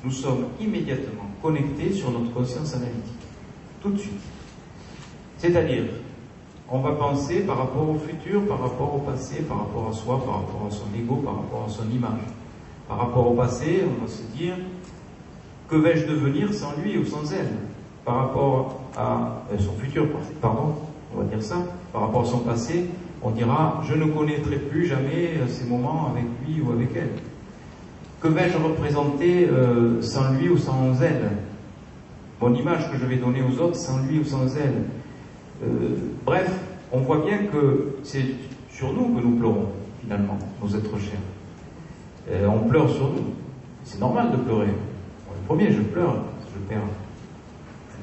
nous sommes immédiatement connectés sur notre conscience analytique. Tout de suite. C'est-à-dire, on va penser par rapport au futur, par rapport au passé, par rapport à soi, par rapport à son ego, par rapport à son image. Par rapport au passé, on va se dire, que vais-je devenir sans lui ou sans elle? Par rapport à euh, son futur, pardon, on va dire ça, par rapport à son passé, on dira, je ne connaîtrai plus jamais euh, ces moments avec lui ou avec elle. Que vais-je représenter euh, sans lui ou sans elle? Mon image que je vais donner aux autres sans lui ou sans elle euh, Bref, on voit bien que c'est sur nous que nous pleurons, finalement, nos êtres chers. on pleure sur nous. C'est normal de pleurer. le premier, je pleure, je perds un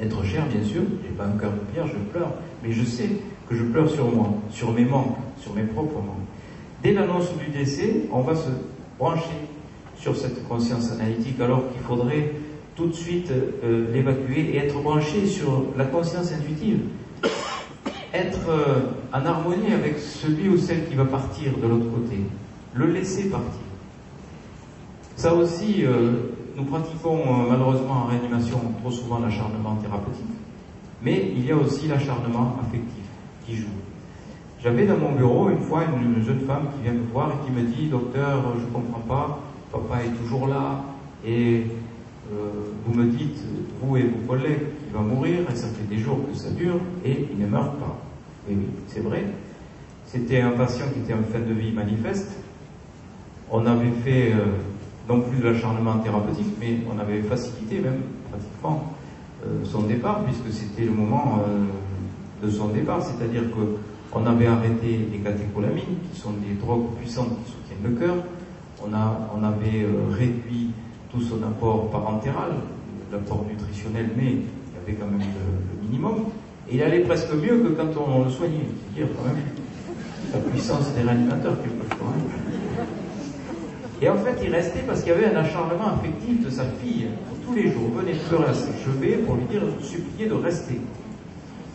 être cher, bien sûr, j'ai pas un cœur de pierre, je pleure, mais je sais que je pleure sur moi, sur mes manques, sur mes propres manques. Dès l'annonce du décès, on va se brancher sur cette conscience analytique alors qu'il faudrait tout de suite euh, l'évacuer et être branché sur la conscience intuitive. Être euh, en harmonie avec celui ou celle qui va partir de l'autre côté. Le laisser partir. Ça aussi, euh, nous pratiquons malheureusement en réanimation trop souvent l'acharnement thérapeutique, mais il y a aussi l'acharnement affectif qui. J'avais dans mon bureau une fois une jeune femme qui vient me voir et qui me dit Docteur, je ne comprends pas, papa est toujours là et euh, vous me dites, vous et vos collègues, qu'il va mourir et ça fait des jours que ça dure et il ne meurt pas. Et oui, c'est vrai. C'était un patient qui était en fin de vie manifeste. On avait fait euh, non plus de l'acharnement thérapeutique, mais on avait facilité même pratiquement euh, son départ puisque c'était le moment de son départ, c'est-à-dire qu'on avait arrêté les catécholamines, qui sont des drogues puissantes qui soutiennent le cœur, on, avait euh, réduit tout son apport parentéral, l'apport nutritionnel, mais il y avait quand même le, minimum, et il allait presque mieux que quand on, le soignait, c'est-à-dire quand même la puissance des réanimateurs quelquefois. Hein. Et en fait, il restait parce qu'il y avait un acharnement affectif de sa fille. Tous les jours, venait pleurer à ses chevet pour lui dire, supplier de rester.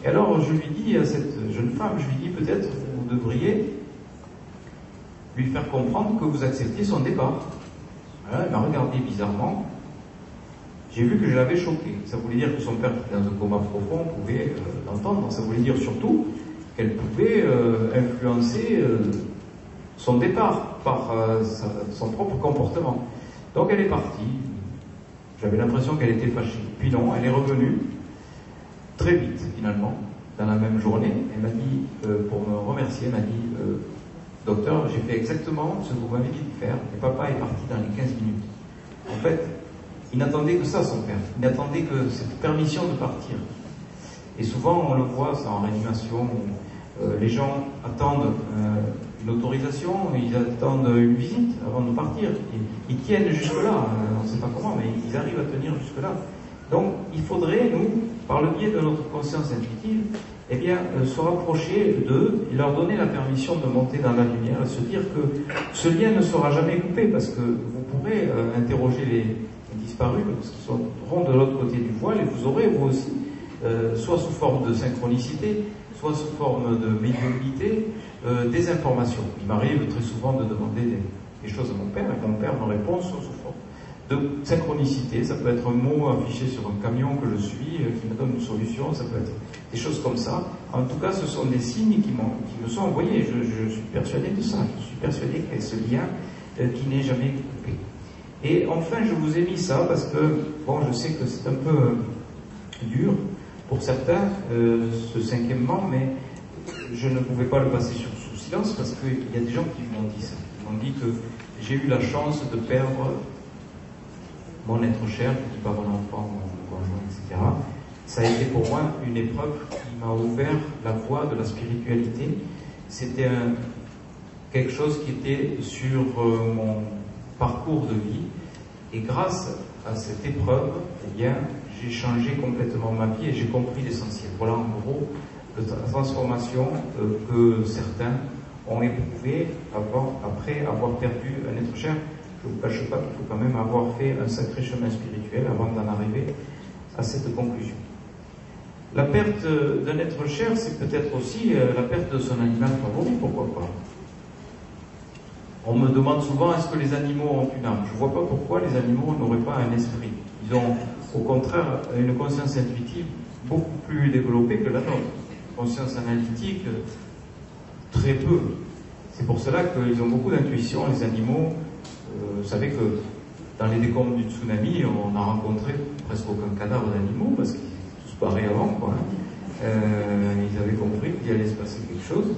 Et alors je lui dis à cette jeune femme, je lui dis peut-être vous devriez lui faire comprendre que vous acceptiez son départ. elle m'a regardé bizarrement. J'ai vu que je l'avais choqué. Ça voulait dire que son père, était dans un coma profond, pouvait euh, l'entendre. Ça voulait dire surtout qu'elle pouvait euh, influencer euh, son départ par son propre comportement. Donc elle est partie. J'avais l'impression qu'elle était fâchée. Puis non, elle est revenue très vite finalement, dans la même journée. Elle m'a dit, euh, pour me remercier, elle m'a dit, euh, docteur, j'ai fait exactement ce que vous m'avez dit de faire, et papa est parti dans les 15 minutes. En fait, il n'attendait que ça, son père. Il n'attendait que cette permission de partir. Et souvent, on le voit, ça en réanimation, euh, les gens attendent une autorisation, ils attendent une visite avant de partir. Ils, ils tiennent jusque-là, on ne sait pas comment, mais ils arrivent à tenir jusque-là. Donc, il faudrait, nous, par le biais de notre conscience intuitive, eh bien, euh, se rapprocher d'eux et leur donner la permission de monter dans la lumière et se dire que ce lien ne sera jamais coupé parce que vous pourrez euh, interroger les, disparus parce qu'ils seront de l'autre côté du voile et vous aurez vous aussi, euh, soit sous forme de synchronicité, soit sous forme de médiumnité, des informations. Il m'arrive très souvent de demander des, choses à mon père et mon père me répond soit sous de synchronicité. Ça peut être un mot affiché sur un camion que je suis, euh, qui me donne une solution, ça peut être des choses comme ça. En tout cas, ce sont des signes qui, qui me sont envoyés. Je, suis persuadé de ça. Je suis persuadé qu'il y a ce lien euh, qui n'est jamais coupé. Et enfin, je vous ai mis ça parce que, bon, je sais que c'est un peu euh, dur pour certains, ce cinquièmement, mais je ne pouvais pas le passer sous silence parce qu'il y a des gens qui m'ont dit ça. Ils m'ont dit que j'ai eu la chance de perdre mon être cher, je ne dis pas mon enfant, mon conjoint, etc. Ça a été pour moi une épreuve qui m'a ouvert la voie de la spiritualité. C'était quelque chose qui était sur euh, mon parcours de vie. Et grâce à cette épreuve, eh bien, j'ai changé complètement ma vie et j'ai compris l'essentiel. Voilà en gros la transformation euh, que certains ont éprouvé après avoir perdu un être cher je ne vous cache pas qu'il faut quand même avoir fait un sacré chemin spirituel avant d'en arriver à cette conclusion. La perte d'un être cher, c'est peut-être aussi euh, la perte de son animal favori, pourquoi pas. On me demande souvent est-ce que les animaux ont une âme? Je ne vois pas pourquoi les animaux n'auraient pas un esprit. Ils ont au contraire une conscience intuitive beaucoup plus développée que la nôtre. conscience analytique, très peu. C'est pour cela qu'ils ont beaucoup d'intuition, les animaux. Euh, vous savez que dans les décombres du tsunami, on a rencontré presque aucun cadavre d'animaux parce qu'ils tous barrés avant. Quoi. Euh, ils avaient compris qu'il allait se passer quelque chose.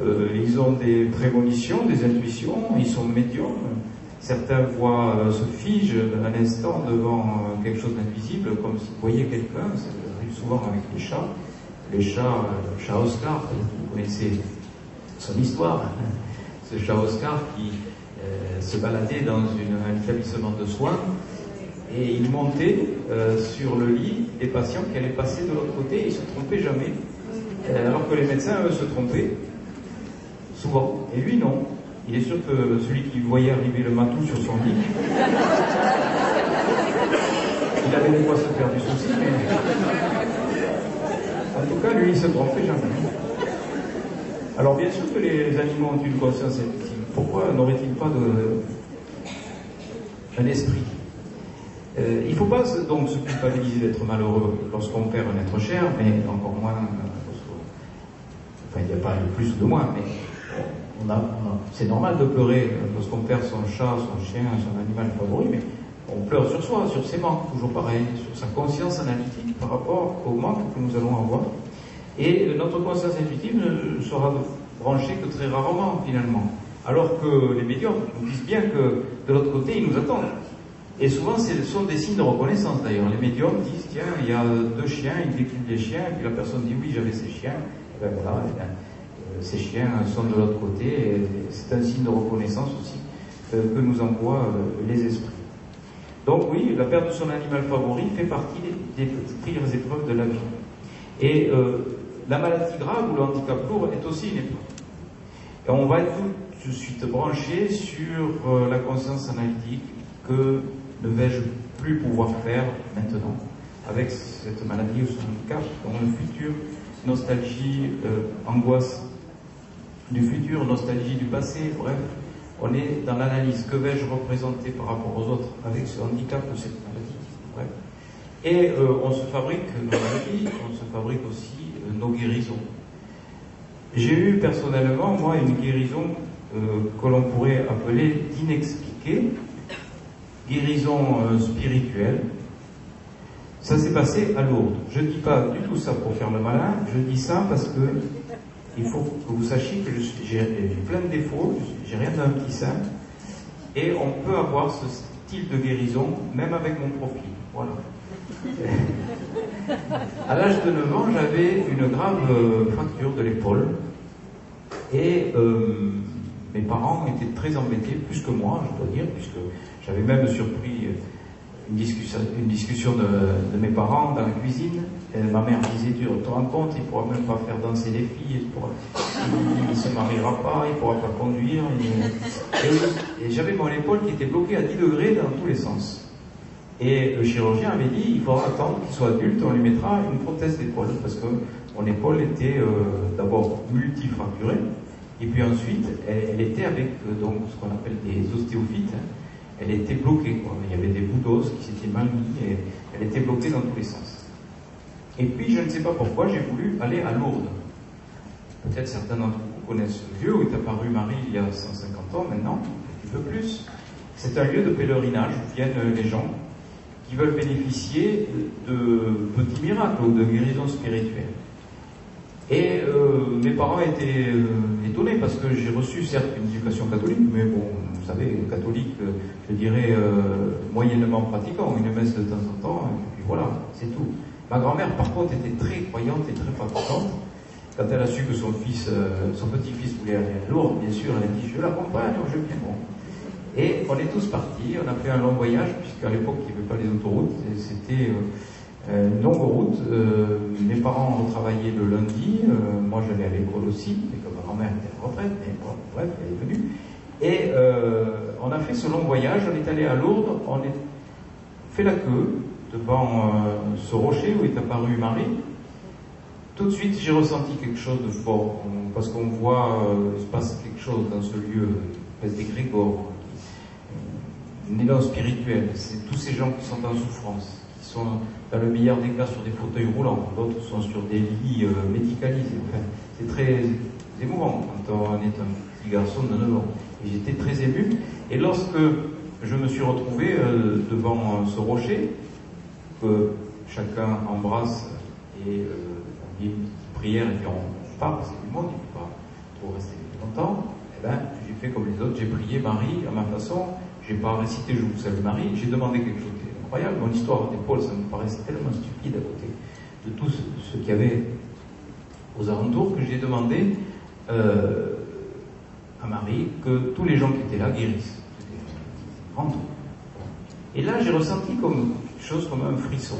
Euh, ils ont des prémonitions, des intuitions, ils sont médiums. Certains voient, se figent un instant devant quelque chose d'invisible, comme s'ils voyaient quelqu'un. Ça arrive souvent avec les chats. Les chats, le chat Oscar, vous connaissez son histoire. Ce chat Oscar qui euh, se baladait dans un établissement de soins et il montait euh, sur le lit des patients qui allaient passer de l'autre côté et il se trompait jamais. Euh, alors que les médecins, eux, se trompaient souvent. Et lui, non. Il est sûr que celui qui voyait arriver le matou sur son lit, il avait des fois se faire du souci, mais en tout cas, lui, il se trompait jamais. Alors bien sûr que les animaux ont une conscience. Pourquoi n'auraient-ils pas de, un esprit euh, Il ne faut pas donc se culpabiliser d'être malheureux lorsqu'on perd un être cher, mais encore moins, enfin il n'y a pas le plus de moins, mais c'est normal de pleurer lorsqu'on perd son chat, son chien, son animal favori, mais on pleure sur soi, sur ses manques, toujours pareil, sur sa conscience analytique par rapport au manque que nous allons avoir. Et notre conscience intuitive ne sera branchée que très rarement finalement. Alors que les médiums nous disent bien que de l'autre côté, ils nous attendent. Et souvent, ce sont des signes de reconnaissance d'ailleurs. Les médiums disent, tiens, il y a deux chiens, ils décrivent des chiens, et puis la personne dit, oui, j'avais ces chiens. Et ben voilà, eh euh, ces chiens sont de l'autre côté. C'est un signe de reconnaissance aussi euh, que nous envoient euh, les esprits. Donc oui, la perte de son animal favori fait partie des, pires épreuves de la vie. Et la maladie grave ou le handicap lourd est aussi une épreuve. Et on va être de suite branché sur euh, la conscience analytique que ne vais-je plus pouvoir faire maintenant avec cette maladie ou ce handicap, dans le futur, nostalgie, euh, angoisse du futur, nostalgie du passé, bref, on est dans l'analyse. Que vais-je représenter par rapport aux autres avec ce handicap ou cette maladie Bref. Et euh, on se fabrique nos maladies, on se fabrique aussi nos guérisons. J'ai eu personnellement, moi, une guérison que l'on pourrait appeler d'inexpliquée, guérison euh, spirituelle. Ça s'est passé à Lourdes. Je ne dis pas du tout ça pour faire le malin, je dis ça parce que il faut que vous sachiez que j'ai plein de défauts, j'ai rien d'un petit saint, et on peut avoir ce style de guérison même avec mon profil. Voilà. À l'âge de 9 ans, j'avais une grave euh, fracture de l'épaule et euh, mes parents étaient très embêtés, plus que moi, je dois dire, puisque j'avais même surpris une discussion, de, mes parents dans la cuisine. Ma mère disait, tu te rends compte, il ne pourra même pas faire danser les filles, il ne se mariera pas, il ne pourra pas conduire. et j'avais mon épaule qui était bloquée à 10 degrés dans tous les sens. Et le chirurgien avait dit, il faudra attendre qu'il soit adulte, on lui mettra une prothèse d'épaule, parce que mon épaule était euh, d'abord multifracturée, et puis ensuite, elle, était avec euh, donc ce qu'on appelle des ostéophytes, elle était bloquée, quoi. il y avait des bouts d'os qui s'étaient mal mis, et elle était bloquée dans tous les sens. Et puis, je ne sais pas pourquoi, j'ai voulu aller à Lourdes. Peut-être certains d'entre vous connaissent ce lieu où est apparu Marie il y a 150 ans maintenant, un petit peu plus. C'est un lieu de pèlerinage où viennent les gens qui veulent bénéficier de petits miracles ou de guérisons spirituelles. Et euh, mes parents étaient euh, étonnés parce que j'ai reçu certes une éducation catholique, mais bon, vous savez, catholique, euh, je dirais moyennement pratiquant, une messe de temps en temps, et puis voilà, c'est tout. Ma grand-mère, par contre, était très croyante et très pratiquante. Quand elle a su que son fils, son petit-fils voulait aller à Lourdes, bien sûr, elle a dit, je l'accompagne, je viens. Bon. Et on est tous partis, on a fait un long voyage, puisqu'à l'époque il n'y avait pas les autoroutes, c'était euh, euh, une longue route. Euh, mes parents ont travaillé le lundi, moi j'allais à l'école aussi, et comme ma grand-mère était en retraite, mais bref, elle est venue. Et on a fait ce long voyage, on est allé à Lourdes, on a fait la queue devant ce rocher où est apparue Marie. Tout de suite, j'ai ressenti quelque chose de fort, parce qu'on voit, il se passe quelque chose dans ce lieu, une espèce d'égrégore, un élan spirituel. C'est tous ces gens qui sont en souffrance, sont dans le meilleur des cas sur des fauteuils roulants, d'autres sont sur des lits euh, médicalisés. C'est très émouvant quand on est un petit garçon de 9 ans. J'étais très ému. Et lorsque je me suis retrouvé euh, devant ce rocher, que chacun embrasse et euh, on dit une petite prière et puis on part, que du monde, il ne peut pas trop rester longtemps, eh ben, j'ai fait comme les autres, j'ai prié Marie à ma façon, j'ai pas récité Je vous salue Marie, j'ai demandé quelque chose d'incroyable. Mon histoire d'épaule, ça me paraissait tellement stupide à côté de tout ce, qu'il y avait aux alentours que j'ai demandé euh, à Marie que tous les gens qui étaient là guérissent. Et là, j'ai ressenti comme quelque chose comme un frisson.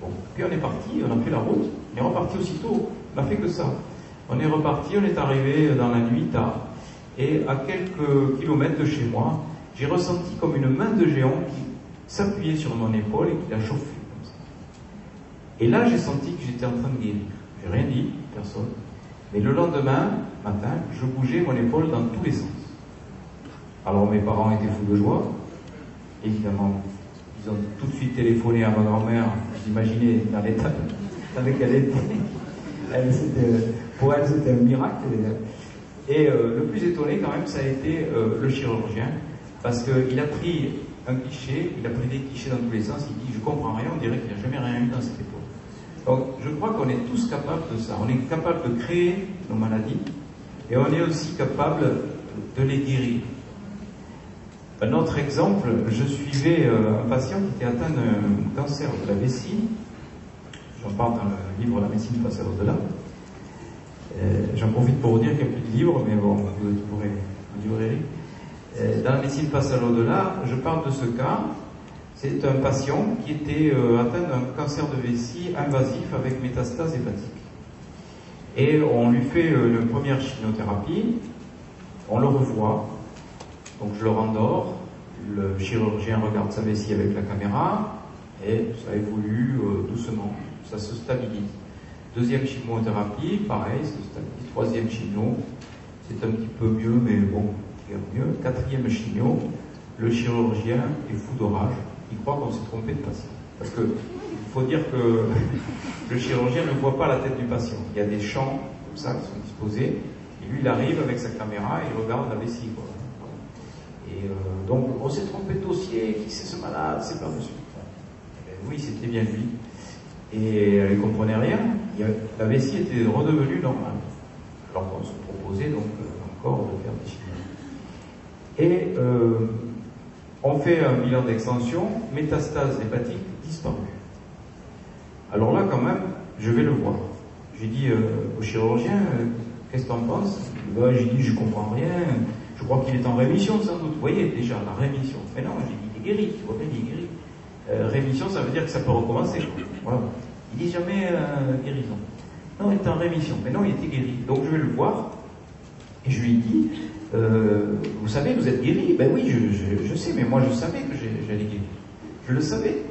Bon. Puis on est parti, on a fait la route, on est reparti aussitôt. On n'a fait que ça. On est reparti, on est arrivé dans la nuit tard. Et à quelques kilomètres de chez moi, j'ai ressenti comme une main de géant qui s'appuyait sur mon épaule et qui l'a chauffé comme ça. Et là, j'ai senti que j'étais en train de guérir. J'ai rien dit, personne. Mais le lendemain matin, je bougeais mon épaule dans tous les sens. Alors mes parents étaient fous de joie. Évidemment, ils ont tout de suite téléphoné à ma grand-mère. J'imaginais dans l'état dans elle était. pour elle, c'était un miracle. Et euh, le plus étonné, quand même, ça a été euh, le chirurgien parce qu'il a pris un cliché, il a pris des clichés dans tous les sens, il dit je comprends rien, on dirait qu'il n'y a jamais rien eu dans cette époque. Donc je crois qu'on est tous capables de ça. On est capable de créer nos maladies et on est aussi capable de les guérir. Un autre exemple, je suivais euh, un patient qui était atteint d'un cancer de la vessie. J'en parle dans le livre La médecine face à l'au-delà. Euh, j'en profite pour vous dire qu'il n'y a plus de livres, mais bon, vous pourrez vous direz. Euh, dans la médecine face à l'au-delà, je parle de ce cas. C'est un patient qui était euh, atteint d'un cancer de vessie invasif avec métastase hépatique. Et on lui fait euh, une première chimiothérapie, on le revoit, donc je le rendors, le chirurgien regarde sa vessie avec la caméra, et ça évolue doucement, ça se stabilise. Deuxième chimiothérapie, pareil, ça se stabilise. Troisième chimio, c'est un petit peu mieux, mais bon, mieux. Quatrième chignon, le chirurgien est fou d'orage. Il croit qu'on s'est trompé de patient. Parce que il faut dire que le chirurgien ne voit pas la tête du patient. Il y a des champs comme ça qui sont disposés. Et lui, il arrive avec sa caméra et il regarde la vessie. Et euh, donc, on s'est trompé de dossier. Qui c'est ce malade? C'est pas monsieur. Eh ben oui, c'était bien lui. Et elle ne comprenait rien. la vessie était redevenue normale. Alors qu'on se proposait donc euh, encore de faire des et euh, on fait un bilan d'extension, métastase hépatique disparue. Alors là, quand même, je vais le voir. J'ai dit euh, au chirurgien, euh, qu'est-ce que tu en penses? Bah, J'ai dit, je comprends rien. Je crois qu'il est en rémission, sans doute. Vous voyez déjà, la rémission. Mais non, j'ai dit, il est guéri. Tu vois bien, il est guéri. rémission, ça veut dire que ça peut recommencer. Voilà. Il dit jamais guérison. Non, il est en rémission. Mais non, il était guéri. Donc je vais le voir. Et je lui dit, euh, vous savez, vous êtes guéri. Ben oui, je, sais, mais moi je savais que j'allais guérir. Je le savais.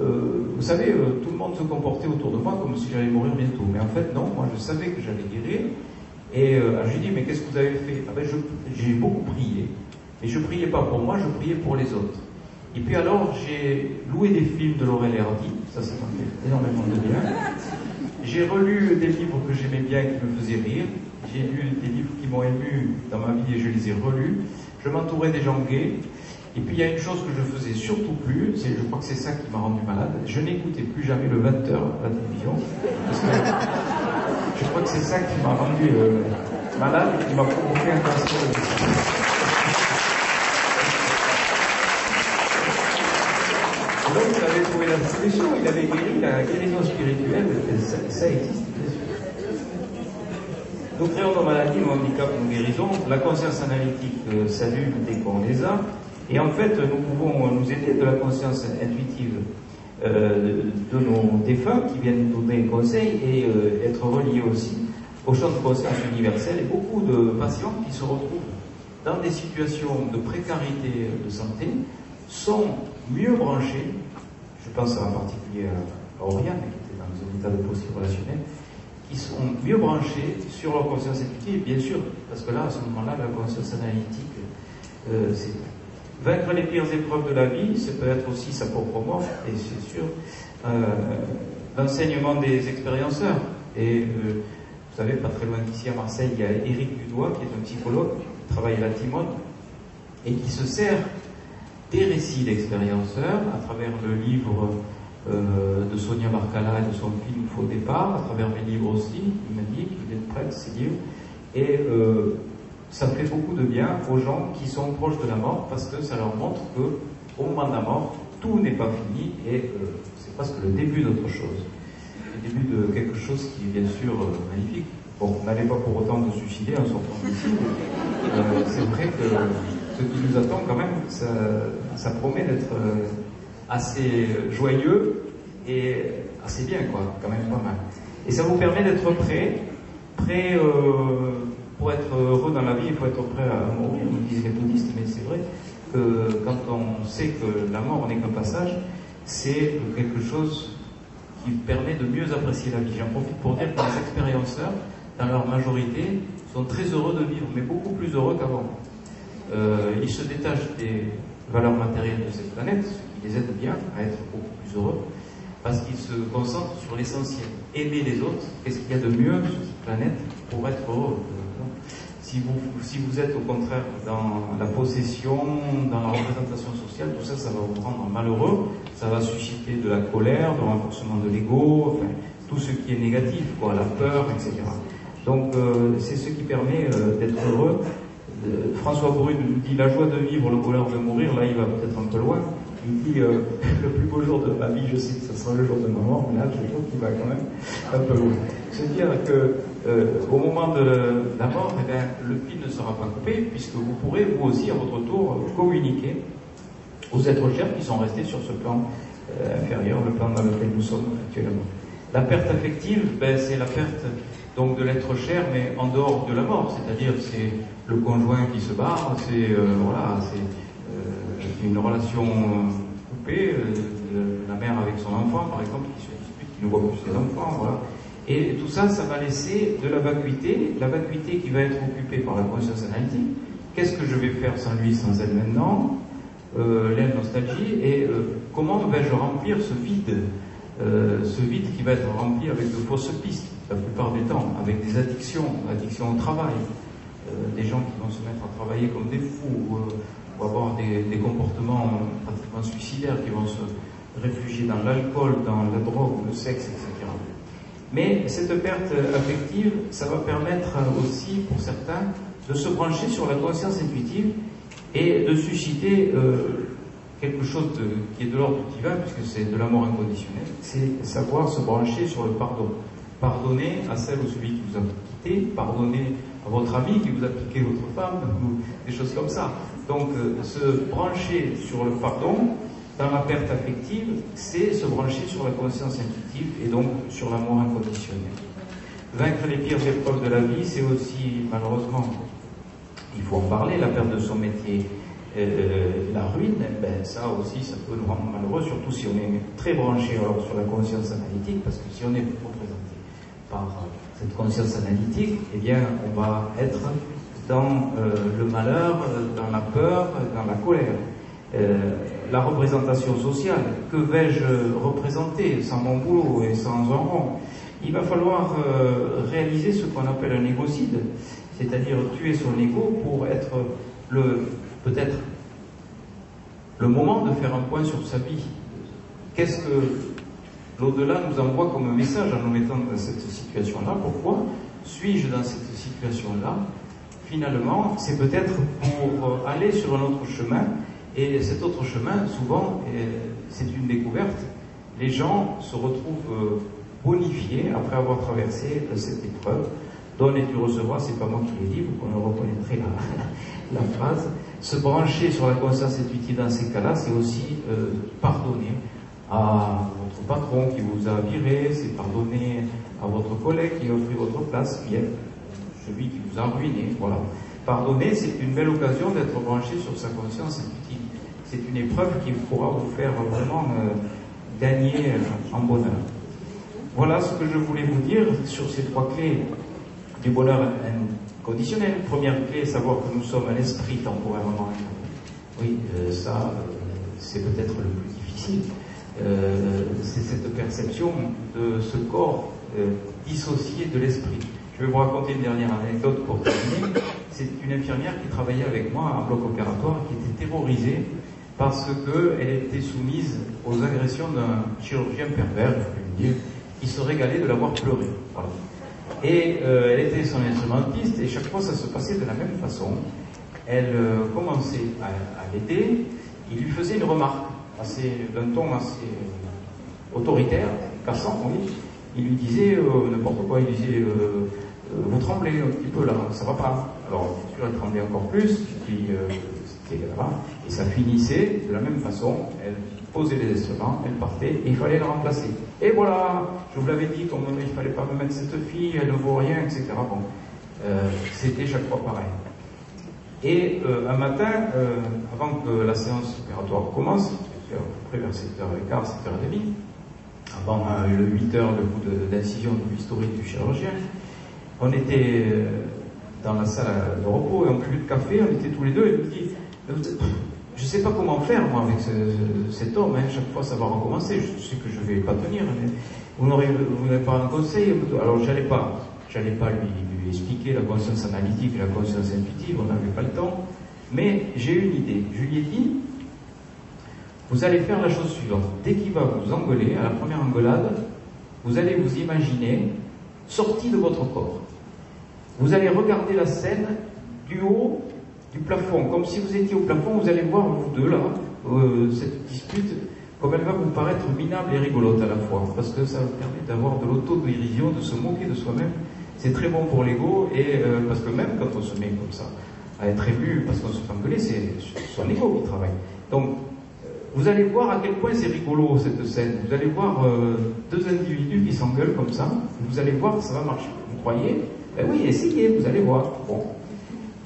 Euh, vous savez, euh, tout le monde se comportait autour de moi comme si j'allais mourir bientôt. Mais en fait, non, moi je savais que j'allais guérir. Et je lui dit, mais qu'est-ce que vous avez fait? Ah ben, J'ai beaucoup prié. Mais je priais pas pour moi, je priais pour les autres. Et puis alors, j'ai loué des films de Laurel et Hardy, ça, ça m'a fait énormément de bien. J'ai relu des livres que j'aimais bien, qui me faisaient rire. J'ai lu des livres qui m'ont ému dans ma vie et je les ai relus. Je m'entourais des gens gays. Et puis il y a une chose que je faisais surtout plus, c'est, je crois que c'est ça qui m'a rendu malade, je n'écoutais plus jamais le 20h à la télévision. Je crois que c'est ça qui m'a rendu euh, malade et qui m'a provoqué un cancer Donc il avait trouvé la solution, il avait guéri la guérison spirituelle, ça existe. Nous créons nos maladies, nos handicaps, nos guérisons. La conscience analytique euh, s'allume dès qu'on les a. Et en fait, nous pouvons nous aider de la conscience intuitive euh, de nos défunts qui viennent nous donner conseils et euh, être reliés aussi au champ de conscience universel. Et beaucoup de patients qui se retrouvent dans des situations de précarité de santé sont mieux branchés. Je pense en particulier à Oriane, qui était dans un état de possible relationnel, sont mieux branchés sur leur conscience intuitive, bien sûr, parce que là, à ce moment-là, la conscience analytique, euh, c'est... Vaincre les pires épreuves de la vie, c'est peut être aussi sa propre mort, et c'est sûr, euh, l'enseignement des expérienceurs. Et euh, vous savez, pas très loin d'ici à Marseille, il y a Éric Dudois, qui est un psychologue, qui travaille à la Timone, et qui se sert des récits d'expérienceurs à travers le livre euh, de Sonia Marcala et de son film Faux départ, à travers mes livres aussi, il m'a dit qu'il est prêt ces livres, et euh, ça fait beaucoup de bien aux gens qui sont proches de la mort parce que ça leur montre que au moment de la mort, tout n'est pas fini et euh, c'est presque le début d'autre chose. Le début de quelque chose qui est bien sûr euh, magnifique. Bon, n'allez pas pour autant vous suicider en sortant d'ici. C'est vrai que ce qui nous attend quand même, ça, ça promet d'être assez joyeux et assez bien quoi, quand même pas mal. Et ça vous permet d'être prêt, prêt euh, pour être heureux dans la vie, il faut être prêt à mourir, nous disent les bouddhistes, mais c'est vrai que quand on sait que la mort n'est qu'un passage, c'est quelque chose qui permet de mieux apprécier la vie. J'en profite pour dire que les expérienceurs, dans leur majorité, sont très heureux de vivre, mais beaucoup plus heureux qu'avant. Euh, ils se détachent des valeurs matérielles de cette planète, ce les aide bien à être beaucoup plus heureux, parce qu'ils se concentrent sur l'essentiel. Aimer les autres, qu'est-ce qu'il y a de mieux sur cette planète pour être heureux? Si vous, si vous êtes au contraire dans la possession, dans la représentation sociale, tout ça, ça va vous rendre malheureux, ça va susciter de la colère, du renforcement de l'ego, enfin, tout ce qui est négatif, quoi, la peur, etc. Donc euh, c'est ce qui permet euh, d'être heureux. Euh, François Brune nous dit la joie de vivre, le bonheur de mourir, là il va peut-être un peu loin. Il dit euh, le plus beau jour de ma vie, je sais que ce sera le jour de ma mort, mais là je trouve qu'il va quand même un peu loin. C'est-à-dire que euh, au moment de la mort, eh le fil ne sera pas coupé, puisque vous pourrez vous aussi à votre tour communiquer aux êtres chers qui sont restés sur ce plan euh, inférieur, le plan dans lequel nous sommes actuellement. La perte affective, ben, c'est la perte donc de l'être cher, mais en dehors de la mort, c'est-à-dire c'est le conjoint qui se barre, c'est voilà, c'est une relation coupée, euh, la mère avec son enfant, par exemple, qui se dispute, qui ne voit plus ses enfants, voilà. Et tout ça, ça va laisser de la vacuité, la vacuité qui va être occupée par la conscience analytique. Qu'est-ce que je vais faire sans lui, sans elle maintenant? Euh, La nostalgie et euh, comment vais-je remplir ce vide euh, Ce vide qui va être rempli avec de fausses pistes, la plupart du temps, avec des addictions, addictions au travail, euh, des gens qui vont se mettre à travailler comme des fous, ou, euh, ou avoir des, comportements pratiquement suicidaires, qui vont se réfugier dans l'alcool, dans la drogue, le sexe, etc. Mais cette perte affective, ça va permettre aussi pour certains de se brancher sur la conscience intuitive et de susciter euh, quelque chose qui est de l'ordre du divin, puisque c'est de l'amour inconditionnel, c'est savoir se brancher sur le pardon. Pardonner à celle ou celui qui vous a quitté, pardonner à votre ami qui vous a piqué votre femme, des choses comme ça. Donc euh, se brancher sur le pardon, dans la perte affective, c'est se brancher sur la conscience intuitive et donc sur l'amour inconditionnel. Vaincre les pires épreuves de la vie, c'est aussi, malheureusement, il faut en parler, la perte de son métier, euh, la ruine, ben, ça aussi, ça peut nous rendre malheureux, surtout si on est très branché sur la conscience analytique, parce que si on est représenté par cette conscience analytique, eh bien, on va être dans euh, le malheur, dans la peur, dans la colère. Euh, la représentation sociale. Que vais-je représenter sans mon boulot et sans un rond Il va falloir euh, réaliser ce qu'on appelle un égocide, c'est-à-dire tuer son ego pour être peut-être le moment de faire un point sur sa vie. Qu'est-ce que l'au-delà nous envoie comme message en nous mettant dans cette situation-là? Pourquoi suis-je dans cette situation-là? Finalement, c'est peut-être pour aller sur un autre chemin et cet autre chemin, souvent, c'est une découverte. Les gens se retrouvent bonifiés après avoir traversé cette épreuve. Donne et tu recevras, c'est pas moi qui l'ai dit, vous qu'on reconnaîtrez la, la, phrase. Se brancher sur la conscience intuitive dans ces cas-là, c'est aussi euh, pardonner à votre patron qui vous a viré, c'est pardonner à votre collègue qui a offert votre place, est celui qui vous a ruiné, voilà. Pardonner, c'est une belle occasion d'être branché sur sa conscience intuitive. C'est une épreuve qui pourra vous faire vraiment euh, gagner euh, en bonheur. Voilà ce que je voulais vous dire sur ces trois clés du bonheur inconditionnel. Première clé, savoir que nous sommes un esprit temporairement Oui, euh, ça, c'est peut-être le plus difficile. c'est cette perception de ce corps dissocié de l'esprit. Je vais vous raconter une dernière anecdote pour terminer. C'est une infirmière qui travaillait avec moi en bloc opératoire, qui était terrorisée parce qu'elle était soumise aux agressions d'un chirurgien pervers, je dire, qui se régalait de l'avoir pleuré. Et euh, elle était son instrumentiste, et chaque fois ça se passait de la même façon. Elle euh, commençait à, à l'aider, il lui faisait une remarque, d'un ton assez autoritaire, cassant, oui. Il lui disait euh, n'importe quoi, il disait vous tremblez un petit peu là, ça va pas. Alors, elle tremblait encore plus, puis et ça finissait de la même façon. Elle posait les instruments, elle partait, et il fallait la remplacer. Et voilà, je vous l'avais dit, comme il fallait pas me mettre cette fille, elle ne vaut rien, etc. Bon, euh, c'était chaque fois pareil. Et euh, un matin, euh, avant que la séance opératoire commence, à peu près vers 7h15, 7h30, avant le 8h de coup d'incision de l'historique du chirurgien, on était dans la salle de repos et on buvait de café, on était tous les deux, et il me dit, je ne sais pas comment faire, moi, avec cet homme. Hein. Chaque fois, ça va recommencer. Je sais que je ne vais pas tenir. vous n'avez pas un conseil Alors, j'allais pas, j'allais pas lui, expliquer la conscience analytique et la conscience intuitive. On n'avait pas le temps. Mais j'ai une idée. Je lui ai dit, vous allez faire la chose suivante. Dès qu'il va vous engueuler, à la première engueulade, vous allez vous imaginer sorti de votre corps. Vous allez regarder la scène du haut du plafond. Comme si vous étiez au plafond, vous allez voir, vous deux là, euh, cette dispute, comme elle va vous paraître minable et rigolote à la fois. Parce que ça vous permet d'avoir de l'auto-dérision, de se moquer de soi-même. C'est très bon pour l'ego, et euh, parce que même quand on se met comme ça, à être ému parce qu'on se fait engueuler, c'est son ego qui travaille. Donc, euh, vous allez voir à quel point c'est rigolo cette scène. Vous allez voir deux individus qui s'engueulent comme ça. Vous allez voir que ça va marcher. Vous croyez Ben oui, essayez, vous allez voir. Bon,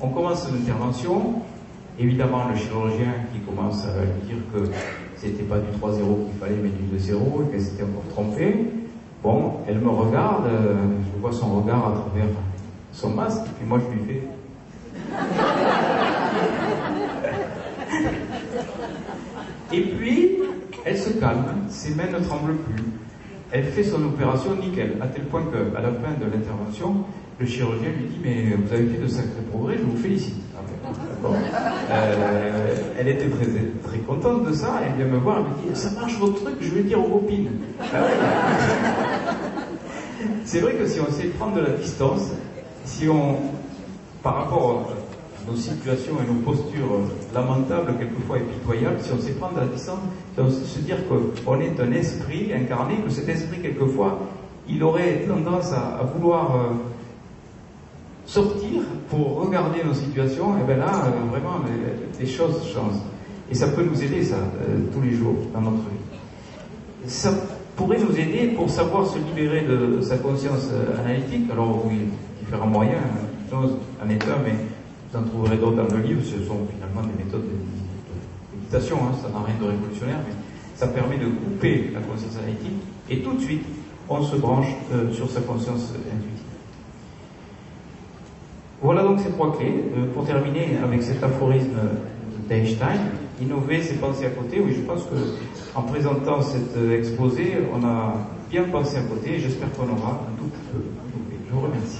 on commence l'intervention. Évidemment, le chirurgien qui commence à lui dire que c'était pas du 3-0 qu'il fallait, mais du 2-0 et qu'elle s'était encore trompée. Bon, elle me regarde, euh, je vois son regard à travers son masque, et puis moi je lui fais. et puis, elle se calme, ses mains ne tremblent plus. Elle fait son opération nickel, à tel point qu'à la fin de l'intervention, le chirurgien lui dit mais vous avez fait de sacrés progrès, je vous félicite. Ah, euh, elle était très, très contente de ça, elle vient me voir, elle me dit ça marche votre truc, je vais dire aux copines. Ah C'est vrai que si on sait prendre de la distance, si on, par rapport nos situations et nos postures lamentables, quelquefois et si on sait prendre la distance, si on se dire qu'on est un esprit incarné, que cet esprit, quelquefois, il aurait tendance à, vouloir euh, sortir pour regarder nos situations, et bien là, euh, vraiment, les, choses changent. Et ça peut nous aider, ça, euh, tous les jours dans notre vie. Ça pourrait nous aider pour savoir se libérer de sa conscience analytique. Alors oui, différents moyens, en est un, mais vous en trouverez d'autres dans le livre. Ce sont finalement des méthodes de méditation, hein, ça n'a rien de révolutionnaire, mais ça permet de couper la conscience analytique et tout de suite, on se branche sur sa conscience intuitive. Voilà donc ces trois clés. Euh, pour terminer avec cet aphorisme d'Einstein, innover, c'est penser à côté. Oui, je pense que en présentant cet euh, exposé, on a bien pensé à côté. J'espère qu'on aura un tout petit peu. Je vous remercie.